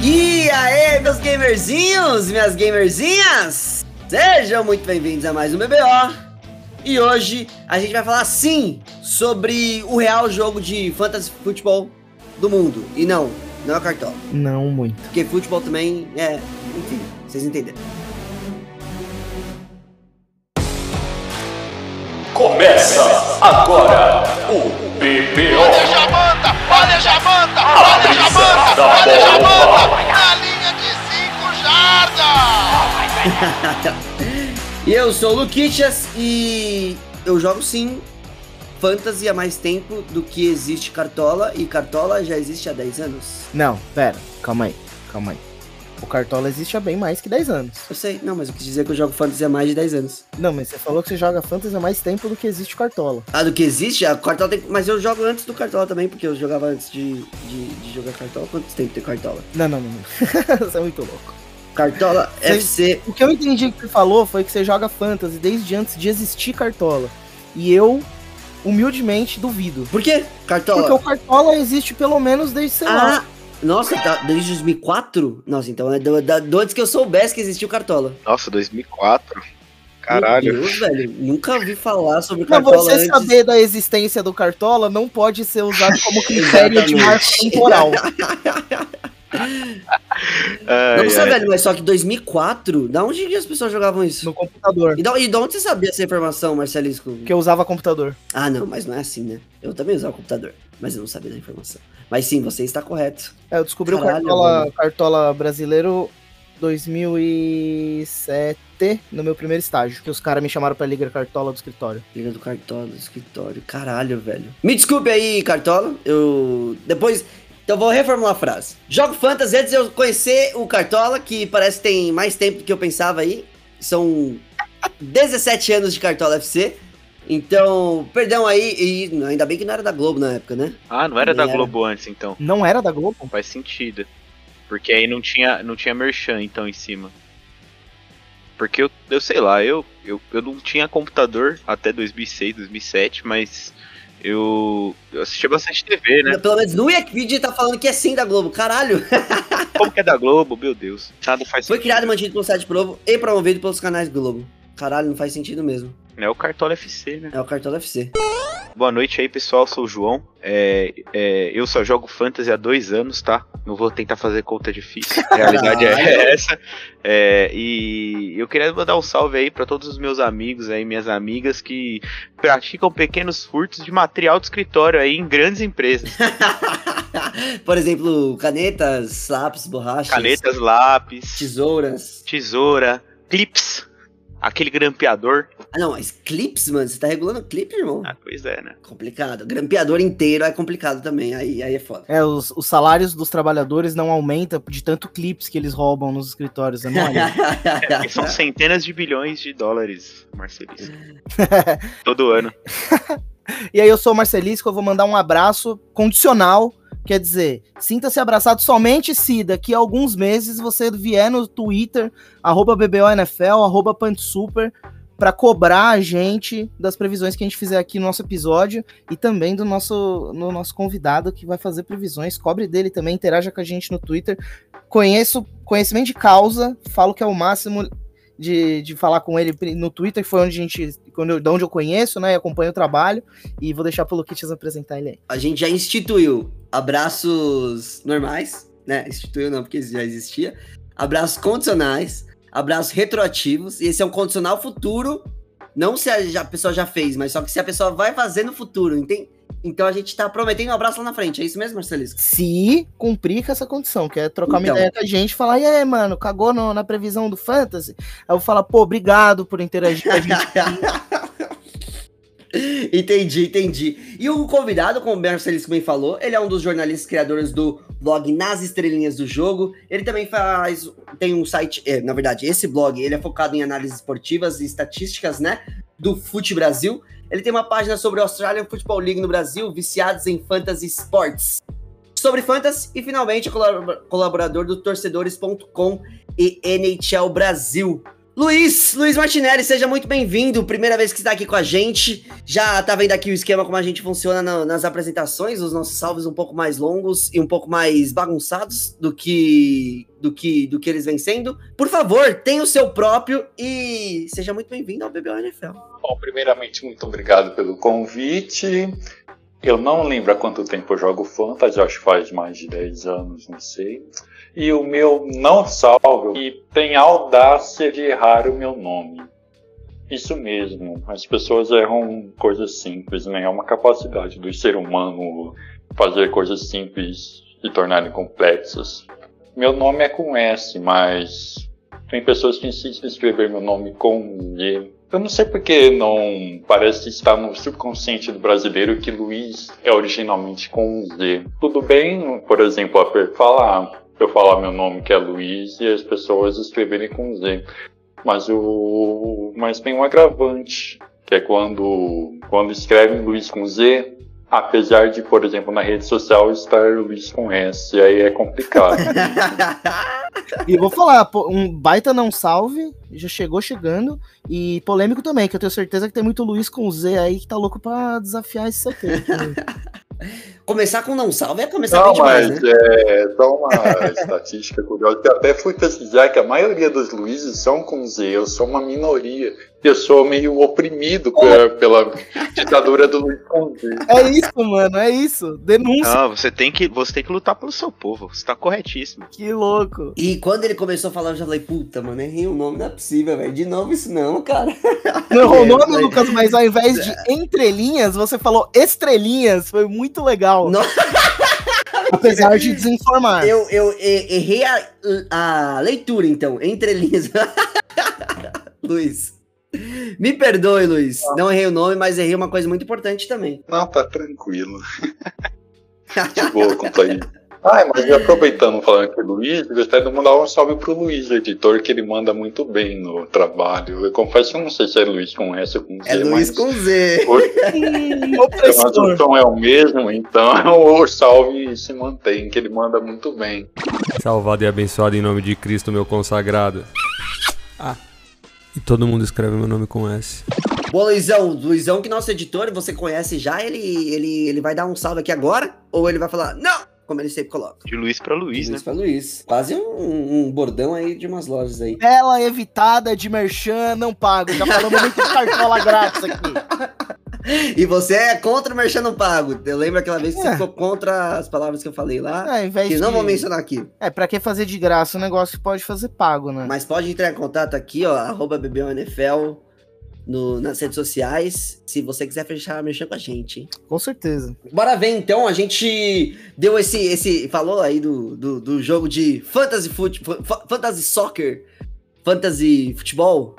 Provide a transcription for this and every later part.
E aí, meus gamerzinhos, minhas gamerzinhas! Sejam muito bem-vindos a mais um BBO. E hoje a gente vai falar sim sobre o real jogo de fantasy futebol do mundo. E não, não é cartola. Não muito. Porque futebol também é. Enfim, vocês entenderam. Começa agora o BBO. Olha a Jamanta, olha a Jamanta, olha a Jamanta, olha a. Jamanta, na linha de 5 jardas. E eu sou o Luquichas e eu jogo sim fantasy há mais tempo do que existe cartola. E cartola já existe há 10 anos. Não, pera, calma aí, calma aí. O Cartola existe há bem mais que 10 anos. Eu sei, não, mas eu quis dizer que eu jogo fantasy há mais de 10 anos. Não, mas você falou que você joga Fantasy há mais tempo do que existe o Cartola. Ah, do que existe? A cartola tem. Mas eu jogo antes do cartola também, porque eu jogava antes de, de, de jogar cartola. Quanto tempo tem cartola? Não, não, não. não. você é muito louco. Cartola Você- FC. O que eu entendi que você falou foi que você joga Fantasy desde antes de existir Cartola. E eu, humildemente, duvido. Por quê? Cartola. Porque o Cartola existe pelo menos desde, sei Ah, lá. Nossa, tá, desde 2004? Nossa, então é do, da, do antes que eu soubesse que existia o Cartola. Nossa, 2004. Caralho. Meu Deus, velho. Nunca ouvi falar sobre Mas Cartola você antes. saber da existência do Cartola não pode ser usado como critério de Exatamente. temporal. Ai, Nossa, ai. velho, mas só que 2004? Da onde que as pessoas jogavam isso? No computador. E da, e da onde você sabia essa informação, Marcelisco? Que eu usava computador. Ah, não, mas não é assim, né? Eu também usava computador, mas eu não sabia da informação. Mas sim, você está correto. É, eu descobri Caralho, o Cartola, mano. Cartola brasileiro 2007, no meu primeiro estágio. Que os caras me chamaram pra Liga Cartola do escritório. Liga do Cartola do escritório. Caralho, velho. Me desculpe aí, Cartola. Eu. Depois. Então vou reformular a frase. Jogo Fantasy antes de eu conhecer o Cartola, que parece que tem mais tempo do que eu pensava aí. São 17 anos de Cartola FC. Então, perdão aí, e ainda bem que não era da Globo na época, né? Ah, não era da Era. Globo antes, então. Não era da Globo? Faz sentido. Porque aí não tinha, não tinha merchan, então, em cima. Porque eu, eu sei lá, eu, eu, eu não tinha computador até 2006, 2007, mas eu, eu assistia bastante TV, né? Pelo menos no Wikipedia tá falando que é sim da Globo. Caralho! Como que é da Globo, meu Deus. Nada faz Foi sentido. criado e mantido pelo site Provo e promovido pelos canais Globo. Caralho, não faz sentido mesmo. É o Cartola FC, né? É o Cartola FC. Boa noite aí, pessoal. Sou o João. É, é, eu só jogo Fantasy há dois anos, tá? Não vou tentar fazer conta difícil. A realidade é essa. É, e eu queria mandar um salve aí pra todos os meus amigos aí, minhas amigas que praticam pequenos furtos de material de escritório aí em grandes empresas. Por exemplo, canetas, lápis, borrachas, Canetas, lápis, tesouras. tesoura, clips, aquele grampeador. Ah, não, mas clips, mano, você tá regulando clipe, irmão? Ah, pois é, né? Complicado. Grampeador inteiro é complicado também, aí, aí é foda. É, os, os salários dos trabalhadores não aumentam de tanto clips que eles roubam nos escritórios. né? Não olha. Porque são centenas de bilhões de dólares, Marcelisco. Todo ano. E aí eu sou o Marcelisco, eu vou mandar um abraço condicional. Quer dizer, sinta-se abraçado somente se daqui a alguns meses você vier no Twitter, arroba BBONFL, arroba PantSuper, pra cobrar a gente das previsões que a gente fizer aqui no nosso episódio e também do nosso, no nosso convidado que vai fazer previsões. Cobre dele também, interaja com a gente no Twitter. Conheço, conhecimento de causa, falo que é o máximo de, de falar com ele no Twitter, que foi onde a gente, quando de onde eu conheço, né, e acompanho o trabalho, e vou deixar pro Luquitas apresentar ele aí. A gente já instituiu abraços normais, né? Instituiu não, porque já existia. Abraços condicionais, abraços retroativos, e esse é um condicional futuro. Não se a, já- a pessoa já fez, mas só que se a pessoa vai fazer no futuro, entende? Então a gente tá prometendo um abraço lá na frente, é isso mesmo, Marcelisco? Se cumprir com essa condição, que é trocar Então. uma ideia com a gente, falar, e aí, mano, cagou no- na previsão do Fantasy? Aí eu falar, pô, obrigado por interagir com a gente. entendi, entendi. E o convidado, como o Marcelisco bem falou, ele é um dos jornalistas criadores do blog Nas Estrelinhas do Jogo. Ele também faz. Tem um site. é, na verdade, esse blog ele é focado em análises esportivas e estatísticas, né? Do Fute Brasil. Ele tem uma página sobre a Australian Football League no Brasil, viciados em fantasy sports. Sobre fantasy e finalmente colabor- colaborador do torcedores.com e NHL Brasil. Luiz, Luiz Martinelli, seja muito bem-vindo. Primeira vez que está aqui com a gente. Já tá vendo aqui o esquema como a gente funciona na- nas apresentações, os nossos salves um pouco mais longos e um pouco mais bagunçados do que do que do que eles vêm sendo. Por favor, tenha o seu próprio e seja muito bem-vindo ao BBO NFL. Bom, primeiramente, muito obrigado pelo convite. Eu não lembro há quanto tempo eu jogo Fantasy, acho que faz mais de 10 anos, não sei. E o meu não salvo e tem audácia de errar o meu nome. Isso mesmo, as pessoas erram coisas simples, né? É uma capacidade do ser humano fazer coisas simples se tornarem complexas. Meu nome é com S, mas tem pessoas que insistem em escrever meu nome com G. Eu não sei porque não parece estar no subconsciente do brasileiro que Luiz é originalmente com Z. Tudo bem, por exemplo, a falar, eu falar meu nome que é Luiz e as pessoas escreverem com Z. Mas o mas tem um agravante, que é quando quando escrevem Luiz com Z, apesar de, por exemplo, na rede social estar Luiz com S, aí é complicado. E eu vou falar, um baita não salve, já chegou chegando, e polêmico também, que eu tenho certeza que tem muito Luiz com Z aí que tá louco pra desafiar esse seu tempo. Começar com não salve é começar Não, bem demais, mas né? é só uma estatística curiosa. Eu até fui pesquisar que a maioria dos Luizes são com Z. Eu sou uma minoria. Eu sou meio oprimido pela, pela ditadura do Luiz Z. É isso, mano, é isso. Denúncia, Não, você tem que, você tem que lutar pelo seu povo. Você tá corretíssimo. que louco. E quando ele começou a falar, eu já falei, puta, mano, errei o nome, não é possível, velho. De novo isso não, cara. Não o nome, Mas- Lucas, mas ao invés de entrelinhas, você falou estrelinhas. Foi muito legal. Não. Apesar de desinformar. Eu, eu errei a, a leitura, então, entre linhas. Luiz. Me perdoe, Luiz. Não errei o nome, mas errei uma coisa muito importante também. Não, tá tranquilo. De boa quanto a isso. Ah, mas aproveitando falando aqui do Luiz, eu gostaria de mandar um salve pro Luiz, o editor, que ele manda muito bem no trabalho. Eu confesso que eu não sei se é Luiz com S ou com Z, É Luiz mas com Z. Hum, Mas o som é o mesmo, então o salve se mantém, que ele manda muito bem. Salvado e abençoado em nome de Cristo, meu consagrado. Ah, e todo mundo escreve meu nome com S. Boa, Luizão. Luizão, que nosso editor, você conhece já, ele, ele, ele vai dar um salve aqui agora? Ou ele vai falar, não, como ele sempre coloca? De Luiz pra Luiz, né? Luiz pra Luiz. Quase um, um bordão aí de umas lojas aí. Bela evitada de merchan, não pago. Já falamos muito de cartola grátis aqui. E você é contra o Merchan não pago. Eu lembro aquela vez que você É. ficou contra as palavras que eu falei lá. É, que não de- vou mencionar aqui. É, pra que fazer de graça um negócio que pode fazer pago, né? Mas pode entrar em contato aqui, ó, arroba BBONFL no, nas redes sociais, se você quiser fechar a merchan com a gente. hein? Com certeza. Bora ver então, a gente deu esse, esse falou aí do, do, do jogo de fantasy, fa- fantasy soccer, fantasy futebol,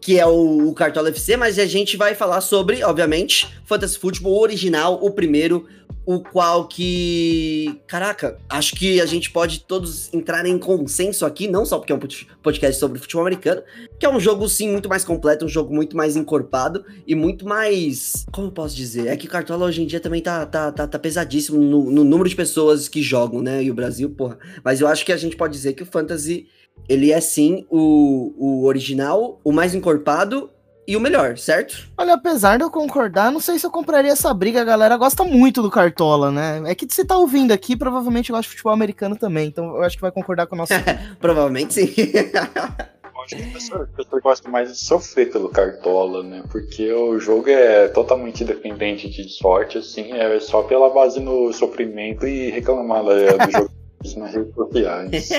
que é o, o Cartola FC, mas a gente vai falar sobre, obviamente, fantasy futebol original, o primeiro, o qual que, caraca, acho que a gente pode todos entrar em consenso aqui, não só porque é um pod- podcast sobre futebol americano, que é um jogo sim muito mais completo, um jogo muito mais encorpado e muito mais, como eu posso dizer, é que o Cartola hoje em dia também tá, tá, tá, tá pesadíssimo no, no número de pessoas que jogam, né, e o Brasil, porra, mas eu acho que a gente pode dizer que o Fantasy, ele é sim o, o original, o mais encorpado e o melhor, certo? Olha, apesar de eu concordar, não sei se eu compraria essa briga. A galera gosta muito do Cartola, né? É que você tá ouvindo aqui, provavelmente gosta de futebol americano também. Então eu acho que vai concordar com o nosso. Provavelmente sim. Eu Acho que gosta mais de sofrer pelo Cartola, né? Porque o jogo é totalmente dependente de sorte, assim, é só pela base no sofrimento e reclamar da- do jogo nas redes sociais.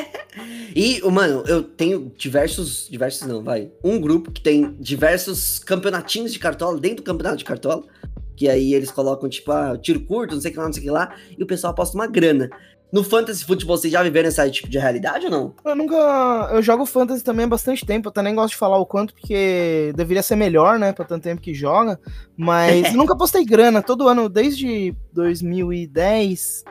E, mano, eu tenho diversos. Diversos não, vai. Um grupo que tem diversos campeonatinhos de cartola dentro do campeonato de cartola. Que aí eles colocam, tipo, ah, tiro curto, não sei o que lá, não sei o que lá. E o pessoal aposta uma grana. No Fantasy Football, vocês já viveram esse tipo de realidade ou não? Eu nunca. Eu jogo fantasy também há bastante tempo. Eu até nem gosto de falar o quanto, porque deveria ser melhor, né? Pra tanto tempo que joga. Mas nunca postei grana. Todo ano, desde 2010,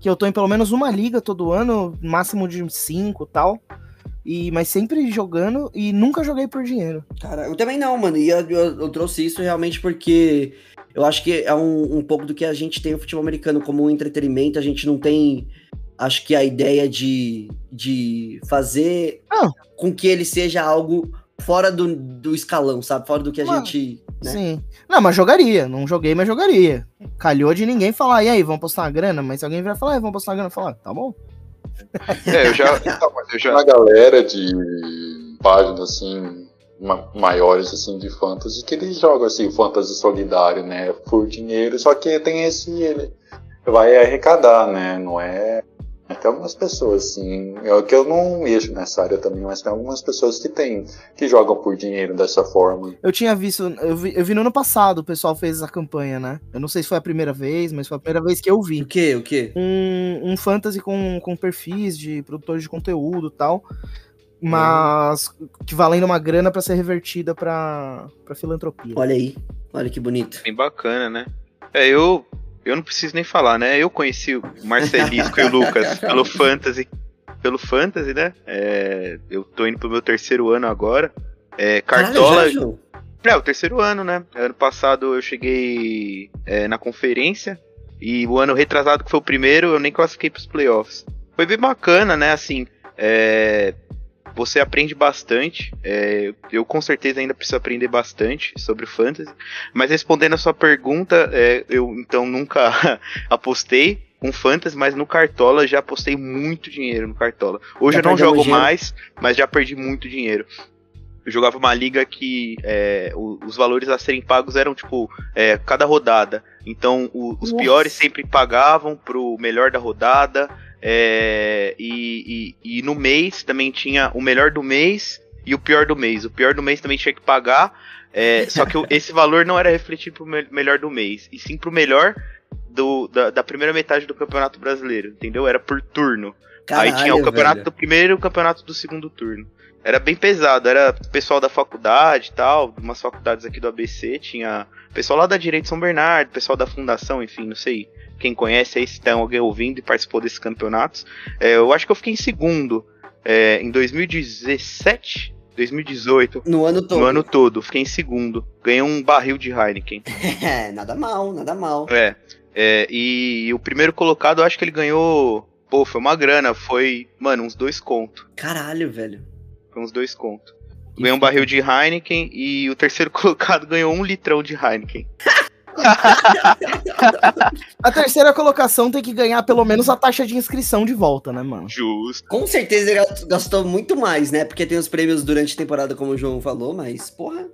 que eu tô em pelo menos uma liga todo ano, máximo de cinco e tal. E, mas sempre jogando e nunca joguei por dinheiro. Cara, eu também não, mano. E eu, eu- eu trouxe isso realmente porque eu acho que é um, um pouco do que a gente tem o futebol americano como um entretenimento. A gente não tem, acho que a ideia de, de fazer Ah. com que ele seja algo fora do, do escalão, sabe? Fora do que a Mano, gente. Né? Sim. Não, mas jogaria. Não joguei, mas jogaria. Calhou de ninguém falar, e aí, vamos postar uma grana? Mas se alguém vier falar, "É, vamos postar uma grana, falar, tá bom. É, eu já. então, mas eu já uma galera de páginas assim ma- maiores assim de fantasy que eles jogam assim fantasy solidário, né, por dinheiro, só que tem esse ele vai arrecadar, né, não é tem algumas pessoas assim, eu que eu não mexo nessa área também, mas tem algumas pessoas que tem que jogam por dinheiro dessa forma. Eu tinha visto, eu vi, eu vi no ano passado, o pessoal fez essa campanha, né? Eu não sei se foi a primeira vez, mas foi a primeira vez que eu O vi. quê? O quê? Um, um fantasy com, com perfis de produtores de conteúdo e tal, mas que valendo uma grana pra ser revertida pra filantropia. Olha aí. Olha que bonito. bem bacana, né? É, eu. Eu não preciso nem falar, né? Eu conheci o Marcelisco e o Lucas pelo Fantasy. Pelo Fantasy, né? É, eu tô indo pro meu terceiro ano agora. É, Cartola. Caralho? É, o terceiro ano, né? Ano passado eu cheguei é, na conferência. E o ano retrasado, que foi o primeiro, eu nem classifiquei pros playoffs. Foi bem bacana, né? Assim, é, você aprende bastante. é, eu com certeza ainda preciso aprender bastante sobre fantasy. Mas respondendo a sua pergunta, é, eu então nunca apostei com fantasy, mas no Cartola já apostei muito dinheiro no Cartola. Hoje Já eu não jogo dinheiro? mais, mas já perdi muito dinheiro. Eu jogava uma liga que é, os valores a serem pagos eram tipo é, cada rodada. Então o- os Nossa. piores sempre pagavam pro melhor da rodada. É, e, e- e no mês também tinha o melhor do mês e o pior do mês. O pior do mês também tinha que pagar. é, só que esse valor não era refletido pro me- melhor do mês, e sim pro melhor do, da, da primeira metade do Campeonato Brasileiro, entendeu? Era por turno. Aí tinha o Caralho, campeonato velho. do primeiro e o campeonato do segundo turno. Era bem pesado, era pessoal da faculdade e tal, umas faculdades aqui do ABC, tinha pessoal lá da Direito de São Bernardo, pessoal da Fundação, enfim, não sei quem conhece aí, se tem alguém ouvindo e participou desses campeonatos. É, eu acho que eu fiquei em segundo é, em 2017, 2018, No ano todo. no ano todo, fiquei em segundo. Ganhei um barril de Heineken. É, nada mal, nada mal. É, é, e o primeiro colocado, eu acho que ele ganhou. Pô, foi uma grana, foi, mano, uns dois conto. Caralho, velho. Foi uns dois conto. Ganhou um barril de Heineken e o terceiro colocado ganhou um litrão de Heineken. A terceira colocação tem que ganhar pelo menos a taxa de inscrição de volta, né, mano? Justo. Com certeza ele gastou muito mais, né? Porque tem os prêmios durante a temporada, como o João falou, mas, porra,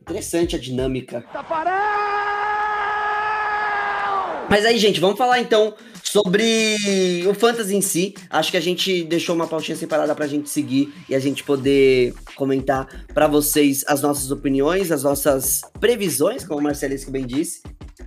interessante a dinâmica. Mas aí, gente, vamos falar então sobre o Fantasy em si. Acho que a gente deixou uma pautinha separada pra gente seguir e a gente poder comentar pra vocês as nossas opiniões, as nossas previsões, como o Marcelisco bem disse.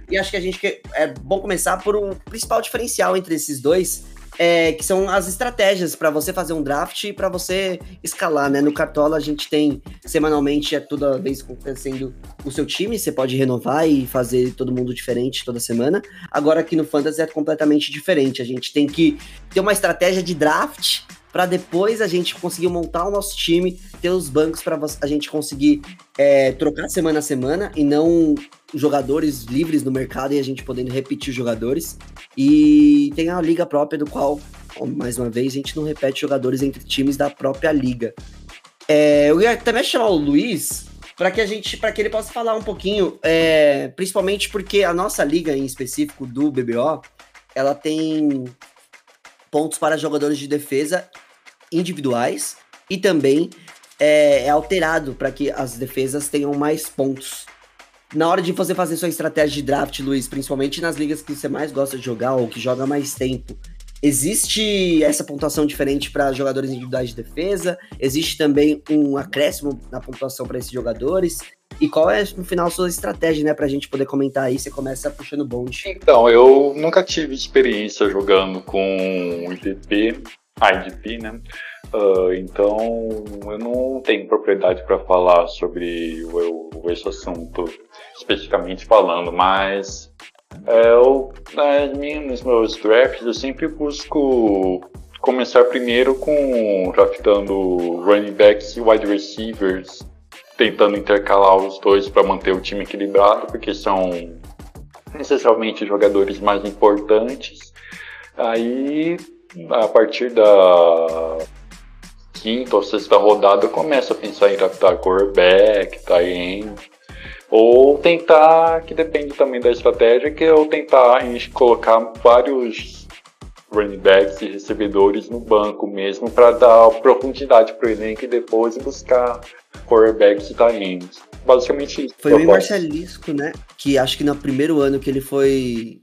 E acho que a gente que- é bom começar por um principal diferencial entre esses dois, é, que são as estratégias pra você fazer um draft e pra você escalar, né? No Cartola a gente tem semanalmente, é toda vez acontecendo o seu time, você pode renovar e fazer todo mundo diferente toda semana. Agora aqui no Fantasy é completamente diferente. A gente tem que ter uma estratégia de draft para depois a gente conseguir montar o nosso time, ter os bancos para a gente conseguir é, trocar semana a semana e não jogadores livres no mercado e a gente podendo repetir jogadores. E tem a liga própria do qual, mais uma vez, a gente não repete jogadores entre times da própria liga. É, eu ia também chamar o Luiz para que a gente, para que ele possa falar um pouquinho, é, principalmente porque a nossa liga em específico do BBO, ela tem pontos para jogadores de defesa individuais e também é, é alterado para que as defesas tenham mais pontos. Na hora de você fazer sua estratégia de draft, Luiz, principalmente nas ligas que você mais gosta de jogar ou que joga mais tempo, existe essa pontuação diferente para jogadores individuais de defesa? Existe também um acréscimo na pontuação para esses jogadores? E qual é, no final, a sua estratégia, né, pra gente poder comentar aí? Você começa puxando bonde. Então, eu nunca tive experiência jogando com IDP, IDP, né? Ah, então, eu não tenho propriedade para falar sobre o, o- esse assunto, especificamente falando, mas é, eu, nas minhas, nos meus drafts eu sempre busco começar primeiro com draftando running backs e wide receivers, tentando intercalar os dois para manter o time equilibrado, porque são necessariamente jogadores mais importantes. Aí, a partir da quinta ou sexta rodada começa a pensar em draftar quarterback, tight. Ou tentar, que depende também da estratégia, que é ou tentar colocar vários running backs e recebedores no banco mesmo para dar profundidade para o elenco e depois buscar quarterbacks e tight ends. Basicamente isso. Foi o Marcelisco, né? Que acho que no primeiro ano que ele foi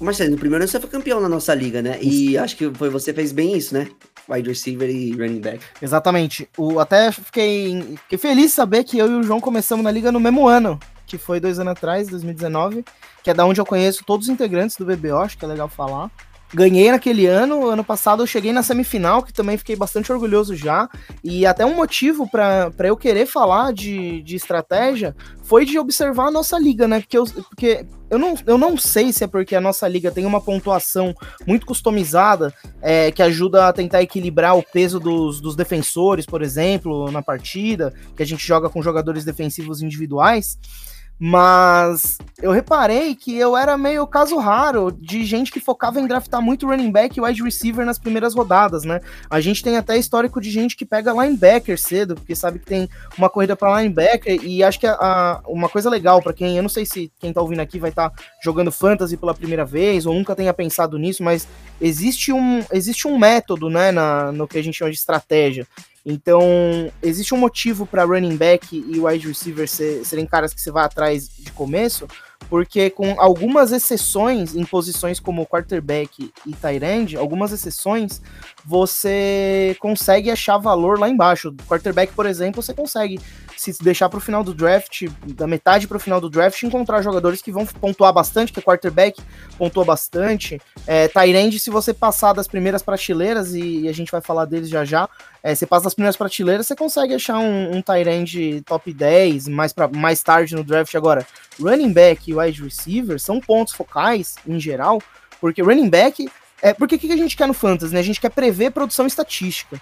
Marcelo, no primeiro ano você foi campeão na nossa liga, né? E acho que foi você fez bem isso, né? Wide receiver e running back. Exatamente. O, até fiquei, fiquei feliz de saber que eu e o João começamos na liga no mesmo ano, que foi dois anos atrás, 2019, que é da onde eu conheço todos os integrantes do BBO, acho que é legal falar ganhei naquele ano. Ano passado eu cheguei na semifinal, que também fiquei bastante orgulhoso já. E até um motivo para eu querer falar de, de estratégia foi de observar a nossa liga, né? Porque, eu, porque eu, não, eu não sei se é porque a nossa liga tem uma pontuação muito customizada é, que ajuda a tentar equilibrar o peso dos, dos defensores, por exemplo, na partida, que a gente joga com jogadores defensivos individuais. Mas eu reparei que eu era meio caso raro de gente que focava em draftar muito running back e wide receiver nas primeiras rodadas, né? A gente tem até histórico de gente que pega linebacker cedo, porque sabe que tem uma corrida para linebacker e acho que a, a uma coisa legal para quem, eu não sei se quem tá ouvindo aqui vai estar tá jogando fantasy pela primeira vez ou nunca tenha pensado nisso, mas existe um existe um método, né, na, no que a gente chama de estratégia. Então, existe um motivo para running back e wide receiver ser, serem caras que você vai atrás de começo, porque com algumas exceções em posições como quarterback e tight end, algumas exceções, você consegue achar valor lá embaixo. Quarterback, por exemplo, você consegue se deixar para o final do draft, da metade para o final do draft, encontrar jogadores que vão pontuar bastante, que é quarterback pontua bastante. É, Tyrande, se você passar das primeiras prateleiras, e, a gente vai falar deles já já, é, você passa das primeiras prateleiras, você consegue achar um, um Tyrande top 10 mais, pra, mais tarde no draft. Agora, running back e wide receiver são pontos focais, em geral, porque running back. É, porque o que a gente quer no Fantasy? Né? A gente quer prever produção estatística.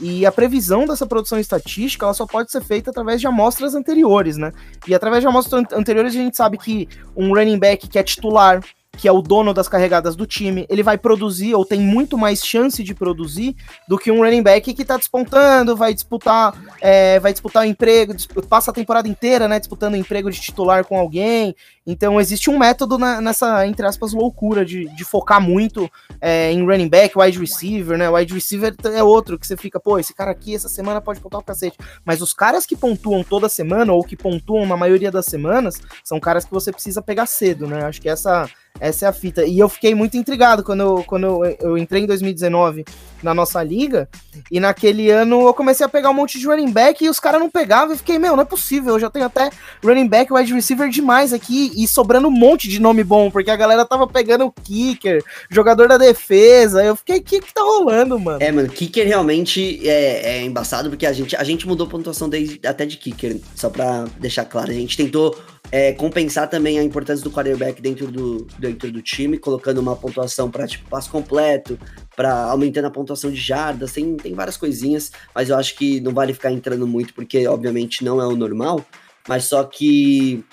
E a previsão dessa produção estatística ela só pode ser feita através de amostras anteriores, né? E através de amostras anteriores a gente sabe que um running back que é titular, que é o dono das carregadas do time, ele vai produzir ou tem muito mais chance de produzir do que um running back que tá despontando, vai disputar, é, vai disputar o emprego, passa a temporada inteira, né, disputando o emprego de titular com alguém. Então existe um método na, nessa, entre aspas, loucura de, de focar muito é, em running back, wide receiver, né? Wide receiver é outro que você fica, pô, esse cara aqui essa semana pode pontuar o cacete. Mas os caras que pontuam toda semana ou que pontuam na maioria das semanas são caras que você precisa pegar cedo, né? Acho que essa essa é a fita. E eu fiquei muito intrigado quando eu, quando eu, eu entrei em 2019 na nossa liga. E naquele ano eu comecei a pegar um monte de running back e os caras não pegavam. E fiquei, meu, não é possível. Eu já tenho até running back, wide receiver demais aqui. E sobrando um monte de nome bom, porque a galera tava pegando o kicker, jogador da defesa. Eu fiquei, o que, que tá rolando, mano? É, mano, kicker realmente é, é embaçado, porque a gente, a gente mudou a pontuação desde, até de kicker, só pra deixar claro. A gente tentou é, compensar também a importância do quarterback dentro do, dentro do time, colocando uma pontuação para tipo passo completo, para aumentando a pontuação de jardas, tem, tem várias coisinhas, mas eu acho que não vale ficar entrando muito, porque obviamente não é o normal, mas só que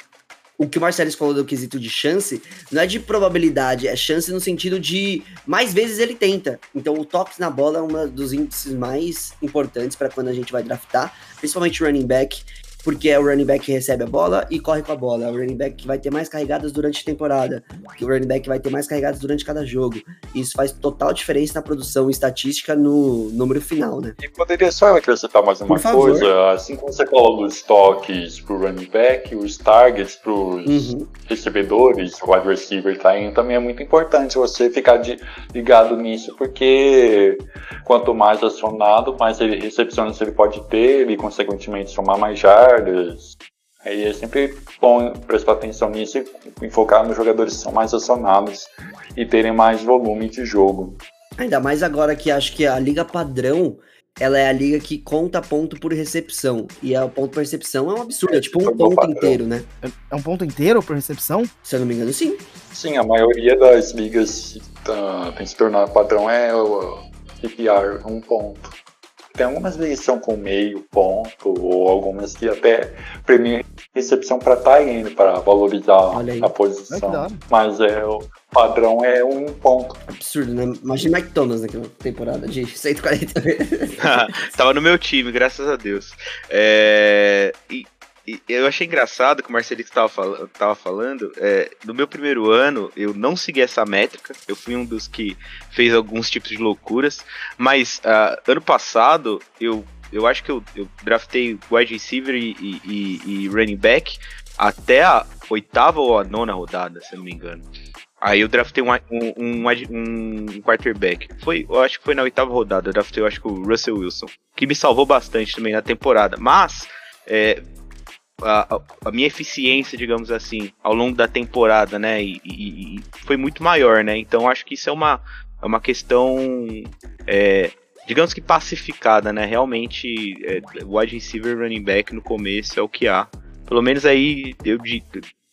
o que o Marcelo falou do quesito de chance, não é de probabilidade, é chance no sentido de mais vezes ele tenta. Então o toques na bola é um dos índices mais importantes para quando a gente vai draftar, principalmente running back porque é o running back que recebe a bola e corre com a bola. É o running back que vai ter mais carregadas durante a temporada, que o running back vai ter mais carregadas durante cada jogo. Isso faz total diferença na produção estatística no número final, né? E poderia só acrescentar mais uma coisa, assim como você falou dos toques pro running back, os targets pros uhum. recebedores, wide receiver tá também é muito importante você ficar de, ligado nisso, porque quanto mais acionado, mais recepções ele pode ter, e consequentemente somar mais jardas jardas. Aí é sempre bom prestar atenção nisso e focar nos jogadores que são mais acionados e terem mais volume de jogo. Ainda mais agora que acho que a liga padrão ela é a liga que conta ponto por recepção. E é o ponto por recepção é um absurdo, é, é tipo um ponto padrão. inteiro, né? É um ponto inteiro por recepção? Se eu não me engano, sim. Sim, a maioria das ligas tá, tem se tornado padrão é o PPR, um ponto. Tem algumas ligas que são com meio ponto, ou algumas que até premiam recepção para Tyrene para valorizar a posição. hora. Mas é, o padrão é um ponto. Absurdo, né? Imagina Thomas naquela temporada de 140 vezes. Tava no meu time, graças a Deus. É, e eu achei engraçado que o Marcelito tava, fal tava falando. é, no meu primeiro ano, eu não segui essa métrica. Eu fui um dos que fez alguns tipos de loucuras. Mas ah, ano passado, eu, eu acho que eu, eu draftei wide receiver e, e, e- e running back até a oitava ou a nona rodada, se eu não me engano. Aí eu draftei um, um, um, um quarterback. Foi, eu acho que foi na oitava rodada. Eu draftei, eu acho que o Russell Wilson. Que me salvou bastante também na temporada. Mas é, a, a- minha eficiência, digamos assim, ao longo da temporada, né? E, e- e foi muito maior, né? Então acho que isso é uma, é uma questão. é, digamos que pacificada, né? Realmente, é, wide receiver running back no começo é o que há. Pelo menos aí, eu,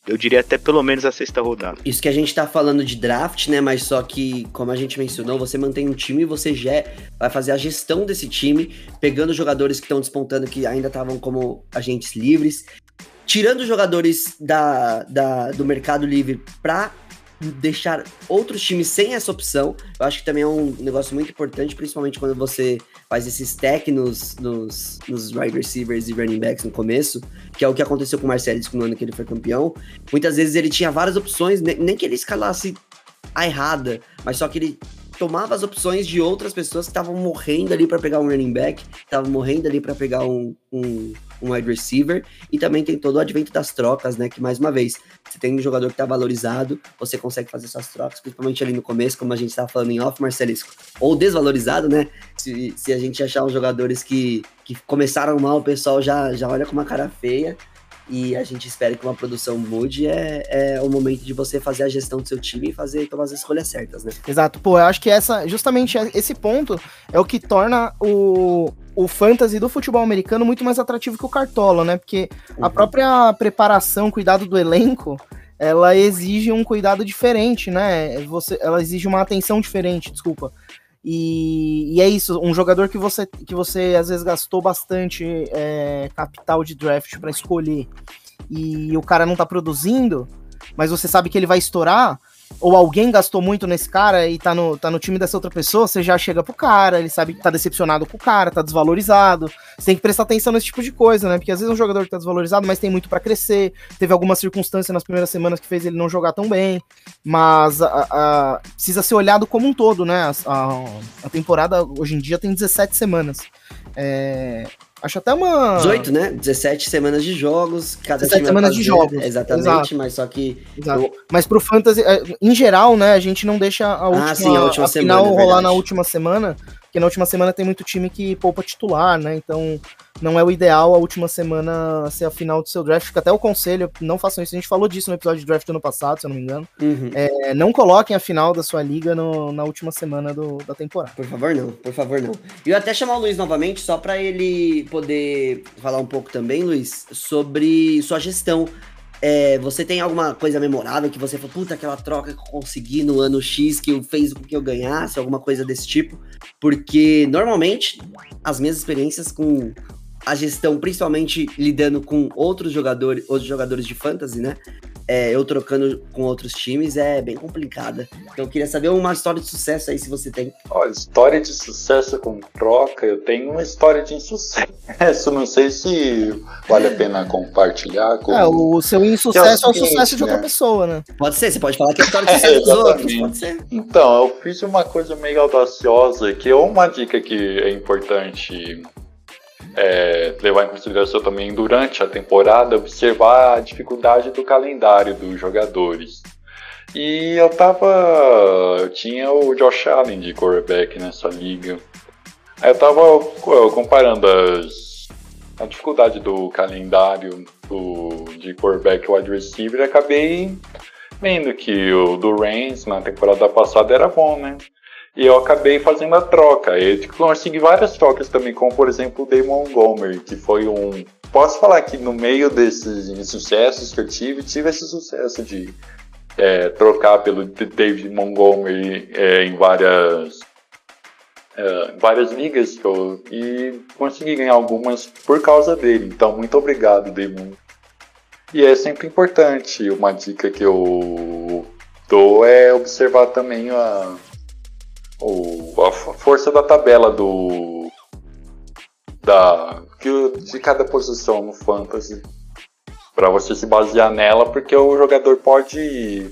eu diria até pelo menos a sexta rodada. Isso que a gente tá falando de draft, né? Mas só que, como a gente mencionou, você mantém um time e você já vai fazer a gestão desse time, pegando jogadores que estão despontando que ainda estavam como agentes livres, tirando jogadores da, da- do mercado livre pra deixar outros times sem essa opção. Eu acho que também é um negócio muito importante, principalmente quando você faz esse stack nos, nos, nos wide receivers e running backs no começo, que é o que aconteceu com o Marcellus no ano que ele foi campeão. Muitas vezes ele tinha várias opções, ne- nem que ele escalasse a errada, mas só que ele tomava as opções de outras pessoas que estavam morrendo ali para pegar um running back, estavam morrendo ali para pegar um, um, um wide receiver, e também tem todo o advento das trocas, né? Que mais uma vez, você tem um jogador que tá valorizado, você consegue fazer suas trocas, principalmente ali no começo, como a gente estava falando em off, Marcelisco, ou desvalorizado, né? Se, se a gente achar uns jogadores que, que começaram mal, o pessoal já, já olha com uma cara feia. E a gente espera que uma produção mude. É, é o momento de você fazer a gestão do seu time e fazer tomar as escolhas certas, né? Exato, pô, eu acho que essa, justamente esse ponto é o que torna o, o fantasy do futebol americano muito mais atrativo que o cartola, né? Porque a Uhum. própria preparação, cuidado do elenco, ela exige um cuidado diferente, né? Você, ela exige uma atenção diferente, desculpa. E, e é isso, um jogador que você, que você às vezes gastou bastante é, capital de draft para escolher. E o cara não tá produzindo, mas você sabe que ele vai estourar, ou alguém gastou muito nesse cara e tá no, tá no time dessa outra pessoa, você já chega pro cara, ele sabe que tá decepcionado com o cara, tá desvalorizado. Você tem que prestar atenção nesse tipo de coisa, né? Porque às vezes um jogador que tá desvalorizado, mas tem muito para crescer. Teve alguma circunstância nas primeiras semanas que fez ele não jogar tão bem. Mas a- a- precisa ser olhado como um todo, né? A- a temporada hoje em dia tem 17 semanas. É, acho até uma. 18, né? 17 semanas de jogos. Cada 17 time vai semanas de fazer- jogos, Exatamente, exato. mas só que. Eu- Mas pro Fantasy, é, em geral, né, a gente não deixa a última, Ah, sim, a última final semana, é rolar verdade. na última semana, porque na última semana tem muito time que poupa titular, né? Então não é o ideal a última semana ser a final do seu draft. Fica até o conselho, não façam isso. A gente falou disso no episódio de draft do ano passado, se eu não me engano. Uhum. É, não coloquem a final da sua liga no- na última semana do- da temporada. Por favor, não, por favor, não. E eu até chamar o Luiz novamente, só para ele poder falar um pouco também, Luiz, sobre sua gestão. É, você tem alguma coisa memorável que você falou, puta, aquela troca que eu consegui no ano X que fez com que eu ganhasse, alguma coisa desse tipo? Porque normalmente as minhas experiências com a gestão, principalmente lidando com outros jogadores, outros jogadores de fantasy, né? É, eu trocando com outros times é bem complicada. Então eu queria saber uma história de sucesso aí, se você tem. Olha, história de sucesso com troca, eu tenho uma história de insucesso. Não sei se vale a pena compartilhar com. É, o seu insucesso é o seguinte, sucesso de outra né? pessoa, né? Pode ser, você pode falar que é história de sucesso dos outros, pode ser. Então, eu fiz uma coisa meio audaciosa, que é uma dica que é importante é, levar em consideração também durante a temporada, observar a dificuldade do calendário dos jogadores. E eu tava. Eu tinha o Josh Allen de quarterback nessa liga. Aí eu tava co- comparando as, a dificuldade do calendário do, de quarterback wide receiver e acabei vendo que o do Reigns na temporada passada era bom, né? E eu acabei fazendo a troca. Eu consegui várias trocas também, como por exemplo o Damon Montgomery, que foi um. Posso falar que no meio desses insucessos que eu tive, tive esse sucesso de é, trocar pelo David Montgomery é, em várias. é, várias ligas eu, e consegui ganhar algumas por causa dele. Então, muito obrigado, Damon. E é sempre importante. Uma dica que eu dou é observar também a, o, a força da tabela do da de cada posição no fantasy para você se basear nela, porque o jogador pode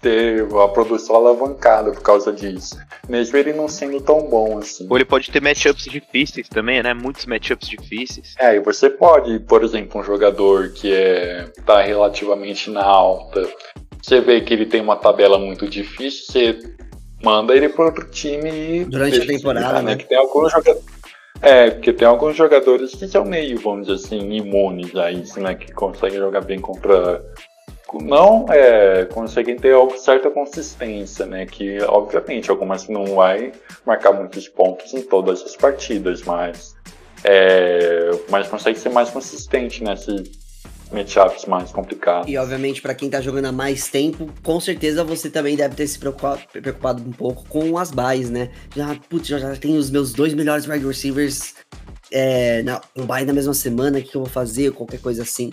ter a produção alavancada por causa disso. Mesmo ele não sendo tão bom assim. Ou ele pode ter matchups difíceis também, né? Muitos matchups difíceis. É, e você pode, por exemplo, um jogador que é, tá relativamente na alta, você vê que ele tem uma tabela muito difícil, você manda ele para outro time durante a temporada, né? né? Que tem alguns jogadores é, porque tem alguns jogadores que são meio, vamos dizer assim, imunes a isso, né? Que conseguem jogar bem contra. Não é, conseguem ter certa consistência, né? Que, obviamente, algumas não vai marcar muitos pontos em todas as partidas, mas. É, mas consegue ser mais consistente nesse, matchups mais complicados. E obviamente, para quem tá jogando há mais tempo, com certeza você também deve ter se preocupado, preocupado um pouco com as buys, né? Já, putz, já, já tenho os meus dois melhores wide receivers é, na, um buy na mesma semana, o que eu vou fazer, qualquer coisa assim.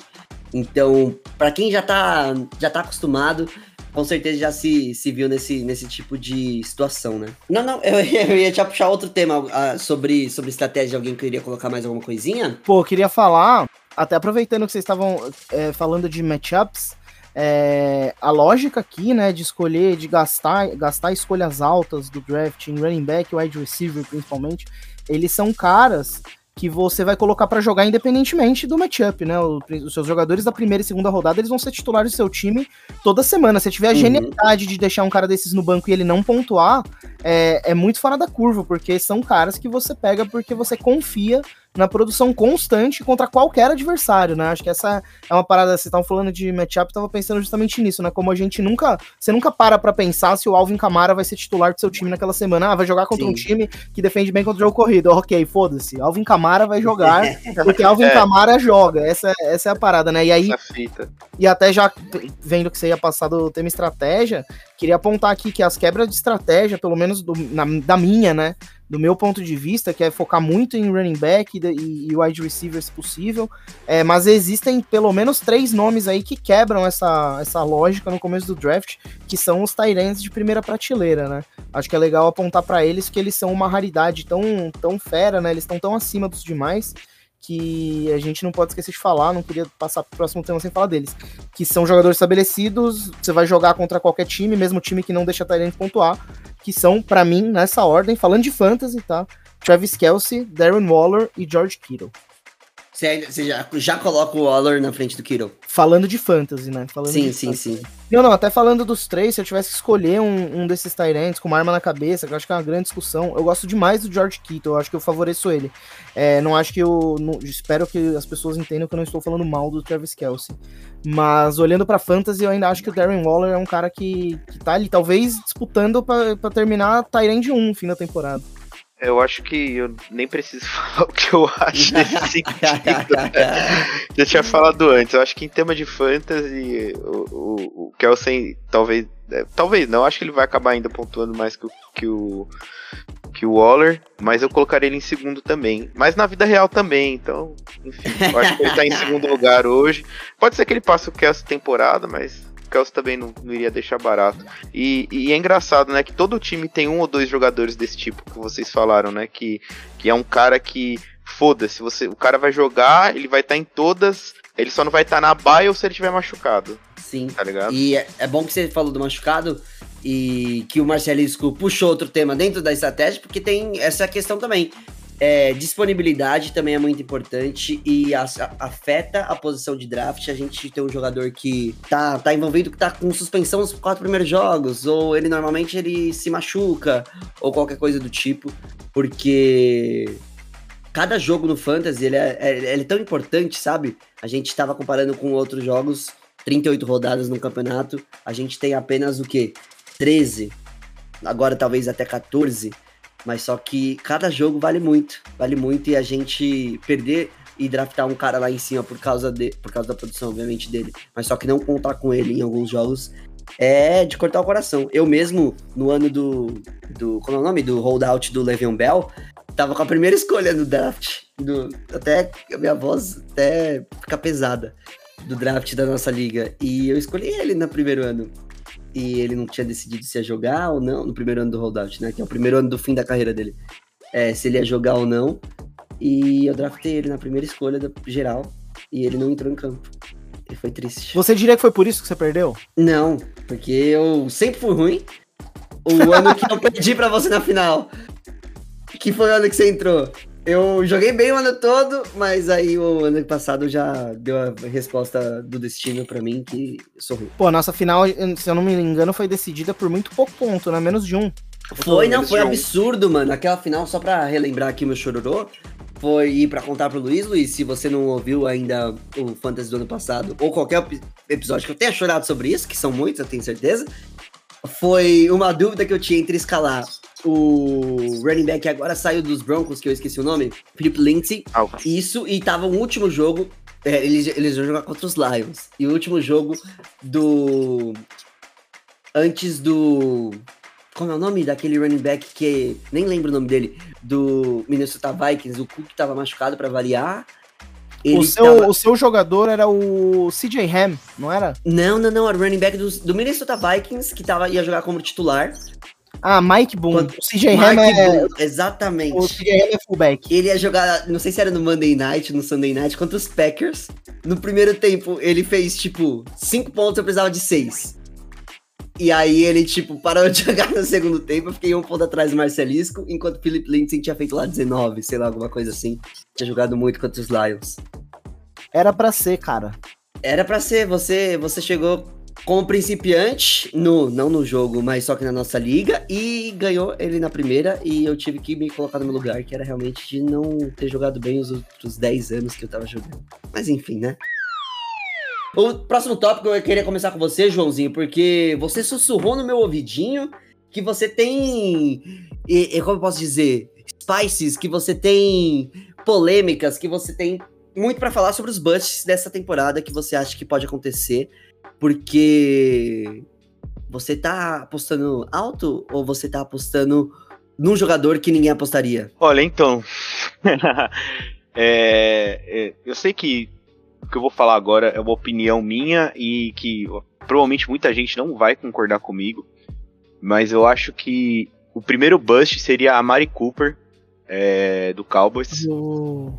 Então, para quem já tá, já tá acostumado, com certeza já se, se viu nesse, nesse tipo de situação, né? Não, não, eu, eu ia já puxar outro tema uh, sobre, sobre estratégia. Alguém queria colocar mais alguma coisinha? Pô, eu queria falar até aproveitando que vocês estavam é, falando de matchups, é, a lógica aqui, né, de escolher, de gastar, gastar escolhas altas do draft em running back, wide receiver principalmente, eles são caras que você vai colocar para jogar independentemente do matchup, né? Os seus jogadores da primeira e segunda rodada, eles vão ser titulares do seu time toda semana. Se tiver a uhum. genialidade de deixar um cara desses no banco e ele não pontuar, é, é muito fora da curva, porque são caras que você pega porque você confia na produção constante contra qualquer adversário, né? Acho que essa é uma parada, vocês estavam falando de matchup, tava pensando justamente nisso, né? Como a gente nunca, você nunca para pra pensar se o Alvin Kamara vai ser titular do seu time naquela semana. Ah, vai jogar contra Sim. um time que defende bem contra o jogo corrido. Ok, foda-se. Alvin Kamara vai jogar, porque Alvin é. Kamara joga. Essa, essa é a parada, né? E aí, e até já vendo que você ia passar do tema estratégia, queria apontar aqui que as quebras de estratégia, pelo menos do, na, da minha, né? do meu ponto de vista, que é focar muito em running back e, e wide receivers possível, é, mas existem pelo menos três nomes aí que quebram essa, essa lógica no começo do draft, que são os Tyrants de primeira prateleira, né? Acho que é legal apontar para eles que eles são uma raridade tão, tão fera, né? Eles estão tão acima dos demais que a gente não pode esquecer de falar, não queria passar pro próximo tema sem falar deles, que são jogadores estabelecidos, você vai jogar contra qualquer time, mesmo time que não deixa a Tyrant pontuar, que são, para mim, nessa ordem, falando de fantasy, tá? Travis Kelsey, Darren Waller e George Kittle. Você já, já coloca o Waller na frente do Kittle. Falando de fantasy, né? Falando sim, sim, fantasy. sim. Não, não, até falando dos três, se eu tivesse que escolher um, um desses Tyrants com uma arma na cabeça, que eu acho que é uma grande discussão, eu gosto demais do George Kittle, eu acho que eu favoreço ele. É, não acho que eu. Não, espero que as pessoas entendam que eu não estou falando mal do Travis Kelsey. Mas olhando pra fantasy, eu ainda acho que o Darren Waller é um cara que, que tá ali, talvez disputando para terminar Tyrant 1 no fim da temporada. Eu acho que eu nem preciso falar o que eu acho nesse sentido. Já tinha falado antes. Eu acho que em tema de fantasy, o, o, o Kelsen talvez. É, talvez não, acho que ele vai acabar ainda pontuando mais que o, que o, que o Waller, mas eu colocaria ele em segundo também. Mas na vida real também, então, enfim, eu acho que ele tá em segundo lugar hoje. Pode ser que ele passe o Kelsey temporada, mas Kelsey também não, não iria deixar barato. E, e, é engraçado, né, que todo time tem um ou dois jogadores desse tipo que vocês falaram, né, que, que é um cara que foda-se, você, o cara vai jogar, ele vai estar tá em todas, ele só não vai estar tá na baia ou se ele tiver machucado. Sim. Tá ligado? E é, é bom que você falou do machucado e que o Marcelisco puxou outro tema dentro da estratégia, porque tem essa questão também. É, disponibilidade também é muito importante e a, a, afeta a posição de draft. A gente tem um jogador que tá, tá envolvido, que tá com suspensão nos quatro primeiros jogos, ou ele normalmente ele se machuca, ou qualquer coisa do tipo, porque cada jogo no Fantasy ele é, é, ele é tão importante, sabe? A gente estava comparando com outros jogos, 38 rodadas no campeonato, a gente tem apenas o quê? 13, agora talvez até 14 mas só que cada jogo vale muito, vale muito e a gente perder e draftar um cara lá em cima por causa de, por causa da produção, obviamente, dele, mas só que não contar com ele em alguns jogos é de cortar o coração. Eu mesmo, no ano do. do como é o nome? Do holdout do Le'Veon Bell, tava com a primeira escolha no draft. Do, até a minha voz até fica pesada. do draft da nossa liga. E eu escolhi ele no primeiro ano. E ele não tinha decidido se ia jogar ou não, no primeiro ano do holdout, né? Que é o primeiro ano do fim da carreira dele. É, se ele ia jogar ou não. E eu draftei ele na primeira escolha da geral. E ele não entrou em campo. E foi triste. Você diria que foi por isso que você perdeu? Não, porque eu sempre fui ruim. O ano que eu perdi pra você na final. Que foi o ano que você entrou. Eu joguei bem o ano todo, mas aí o ano passado já deu a resposta do destino pra mim que ruim. Pô, a nossa final, se eu não me engano, foi decidida por muito pouco ponto, né? Menos de um. Foi, não, foi absurdo, mano. Aquela final, só pra relembrar aqui o meu chororô, foi ir pra contar pro Luiz. Luiz, se você não ouviu ainda o Fantasy do ano passado, ou qualquer ep- episódio que eu tenha chorado sobre isso, que são muitos, eu tenho certeza, foi uma dúvida que eu tinha entre escalar o running back que agora saiu dos Broncos, que eu esqueci o nome, Philip Lindsay, Ah, isso, e tava o último jogo. é, eles, eles vão jogar contra os Lions. E o último jogo do. Antes do. Como é o nome daquele running back que. Nem lembro o nome dele. Do Minnesota Vikings. O Cook tava machucado pra variar. Ele O seu, tava- o seu jogador era o CJ Ham, não era? Não, não, não. Era o running back do, do Minnesota Vikings que tava, ia jogar como titular. Ah, Mike Boone. Quando- O CJ Ham é. Exatamente. O CJ Ham é fullback. Ele ia jogar, não sei se era no Monday Night, no Sunday Night, contra os Packers. No primeiro tempo, ele fez, tipo, 5 pontos, eu precisava de 6. E aí ele, tipo, parou de jogar no segundo tempo, eu fiquei um ponto atrás do Marcelisco, enquanto o Philip Lindsay tinha feito lá 19, sei lá, alguma coisa assim. Tinha jogado muito contra os Lions. Era pra ser, cara. Era pra ser, você, você chegou como principiante, no, não no jogo, mas só que na nossa liga, e ganhou ele na primeira, e eu tive que me colocar no meu lugar, que era realmente de não ter jogado bem os outros 10 anos que eu tava jogando. Mas enfim, né? O próximo tópico eu queria começar com você, Joãozinho, porque você sussurrou no meu ouvidinho que você tem. E, e como eu posso dizer? Spices, que você tem polêmicas, que você tem muito pra falar sobre os busts dessa temporada que você acha que pode acontecer, porque você tá apostando alto ou você tá apostando num jogador que ninguém apostaria? Olha, então. é, é, eu sei que o que eu vou falar agora é uma opinião minha e que provavelmente muita gente não vai concordar comigo, mas eu acho que o primeiro bust seria a Mari Cooper é, do Cowboys.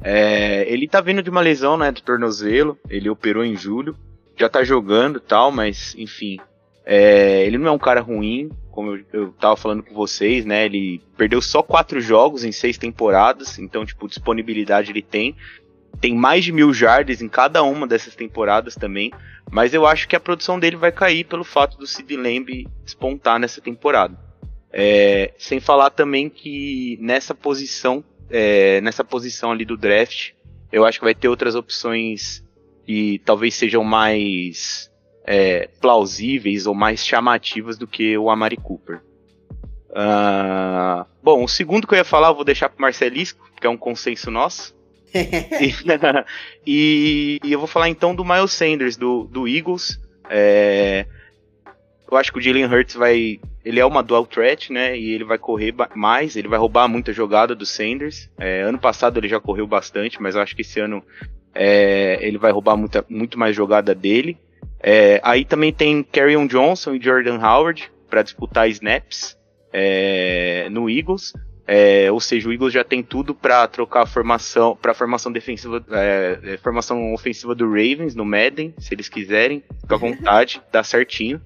É, ele tá vindo de uma lesão, né, do tornozelo. Ele operou em julho. Já tá jogando tal, mas, enfim. é, ele não é um cara ruim, como eu, eu tava falando com vocês, né? Ele perdeu só quatro jogos em seis temporadas, então, tipo, disponibilidade ele tem. Tem mais de mil jardas em cada uma dessas temporadas também. Mas eu acho que a produção dele vai cair pelo fato do Sid Lamb despontar nessa temporada. É, sem falar também que nessa posição, é, nessa posição ali do draft, eu acho que vai ter outras opções que talvez sejam mais é, plausíveis ou mais chamativas do que o Amari Cooper. Ah, bom, o segundo que eu ia falar eu vou deixar pro Marcelisco, que é um consenso nosso. e, e eu vou falar então do Miles Sanders, do, do Eagles. É, eu acho que o Jalen Hurts vai. Ele é uma dual threat, né? E ele vai correr mais, ele vai roubar muita jogada do Sanders. É, ano passado ele já correu bastante, mas eu acho que esse ano é, ele vai roubar muita, muito mais jogada dele. É, aí também tem Carrion Johnson e Jordan Howard para disputar snaps é, no Eagles. É, ou seja, o Eagles já tem tudo para trocar a formação para formação defensiva, é, é, formação ofensiva do Ravens no Madden, se eles quiserem, fica à vontade, dá certinho.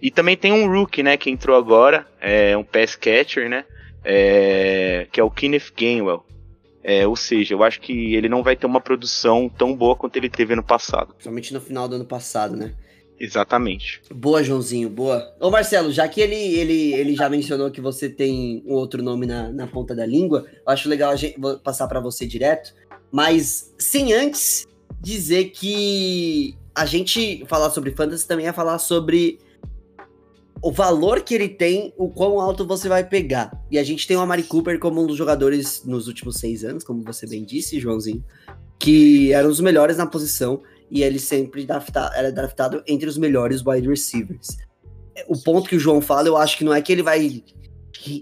E também tem um rookie, né, que entrou agora, um pass catcher, né, que é o Kenneth Gainwell. É, ou seja, eu acho que ele não vai ter uma produção tão boa quanto ele teve ano passado. Somente no final do ano passado, né? Exatamente. Boa, Joãozinho, boa. Ô, Marcelo, já que ele, ele, ele já mencionou que você tem um outro nome na, na ponta da língua, eu acho legal a gente, vou passar para você direto, mas sem antes dizer que a gente falar sobre fantasy também é falar sobre o valor que ele tem, o quão alto você vai pegar. E a gente tem o Amari Cooper como um dos jogadores nos últimos seis anos, como você bem disse, Joãozinho, que era um dos melhores na posição e ele sempre drafta, era draftado entre os melhores wide receivers. O ponto que o João fala, eu acho que não é que ele vai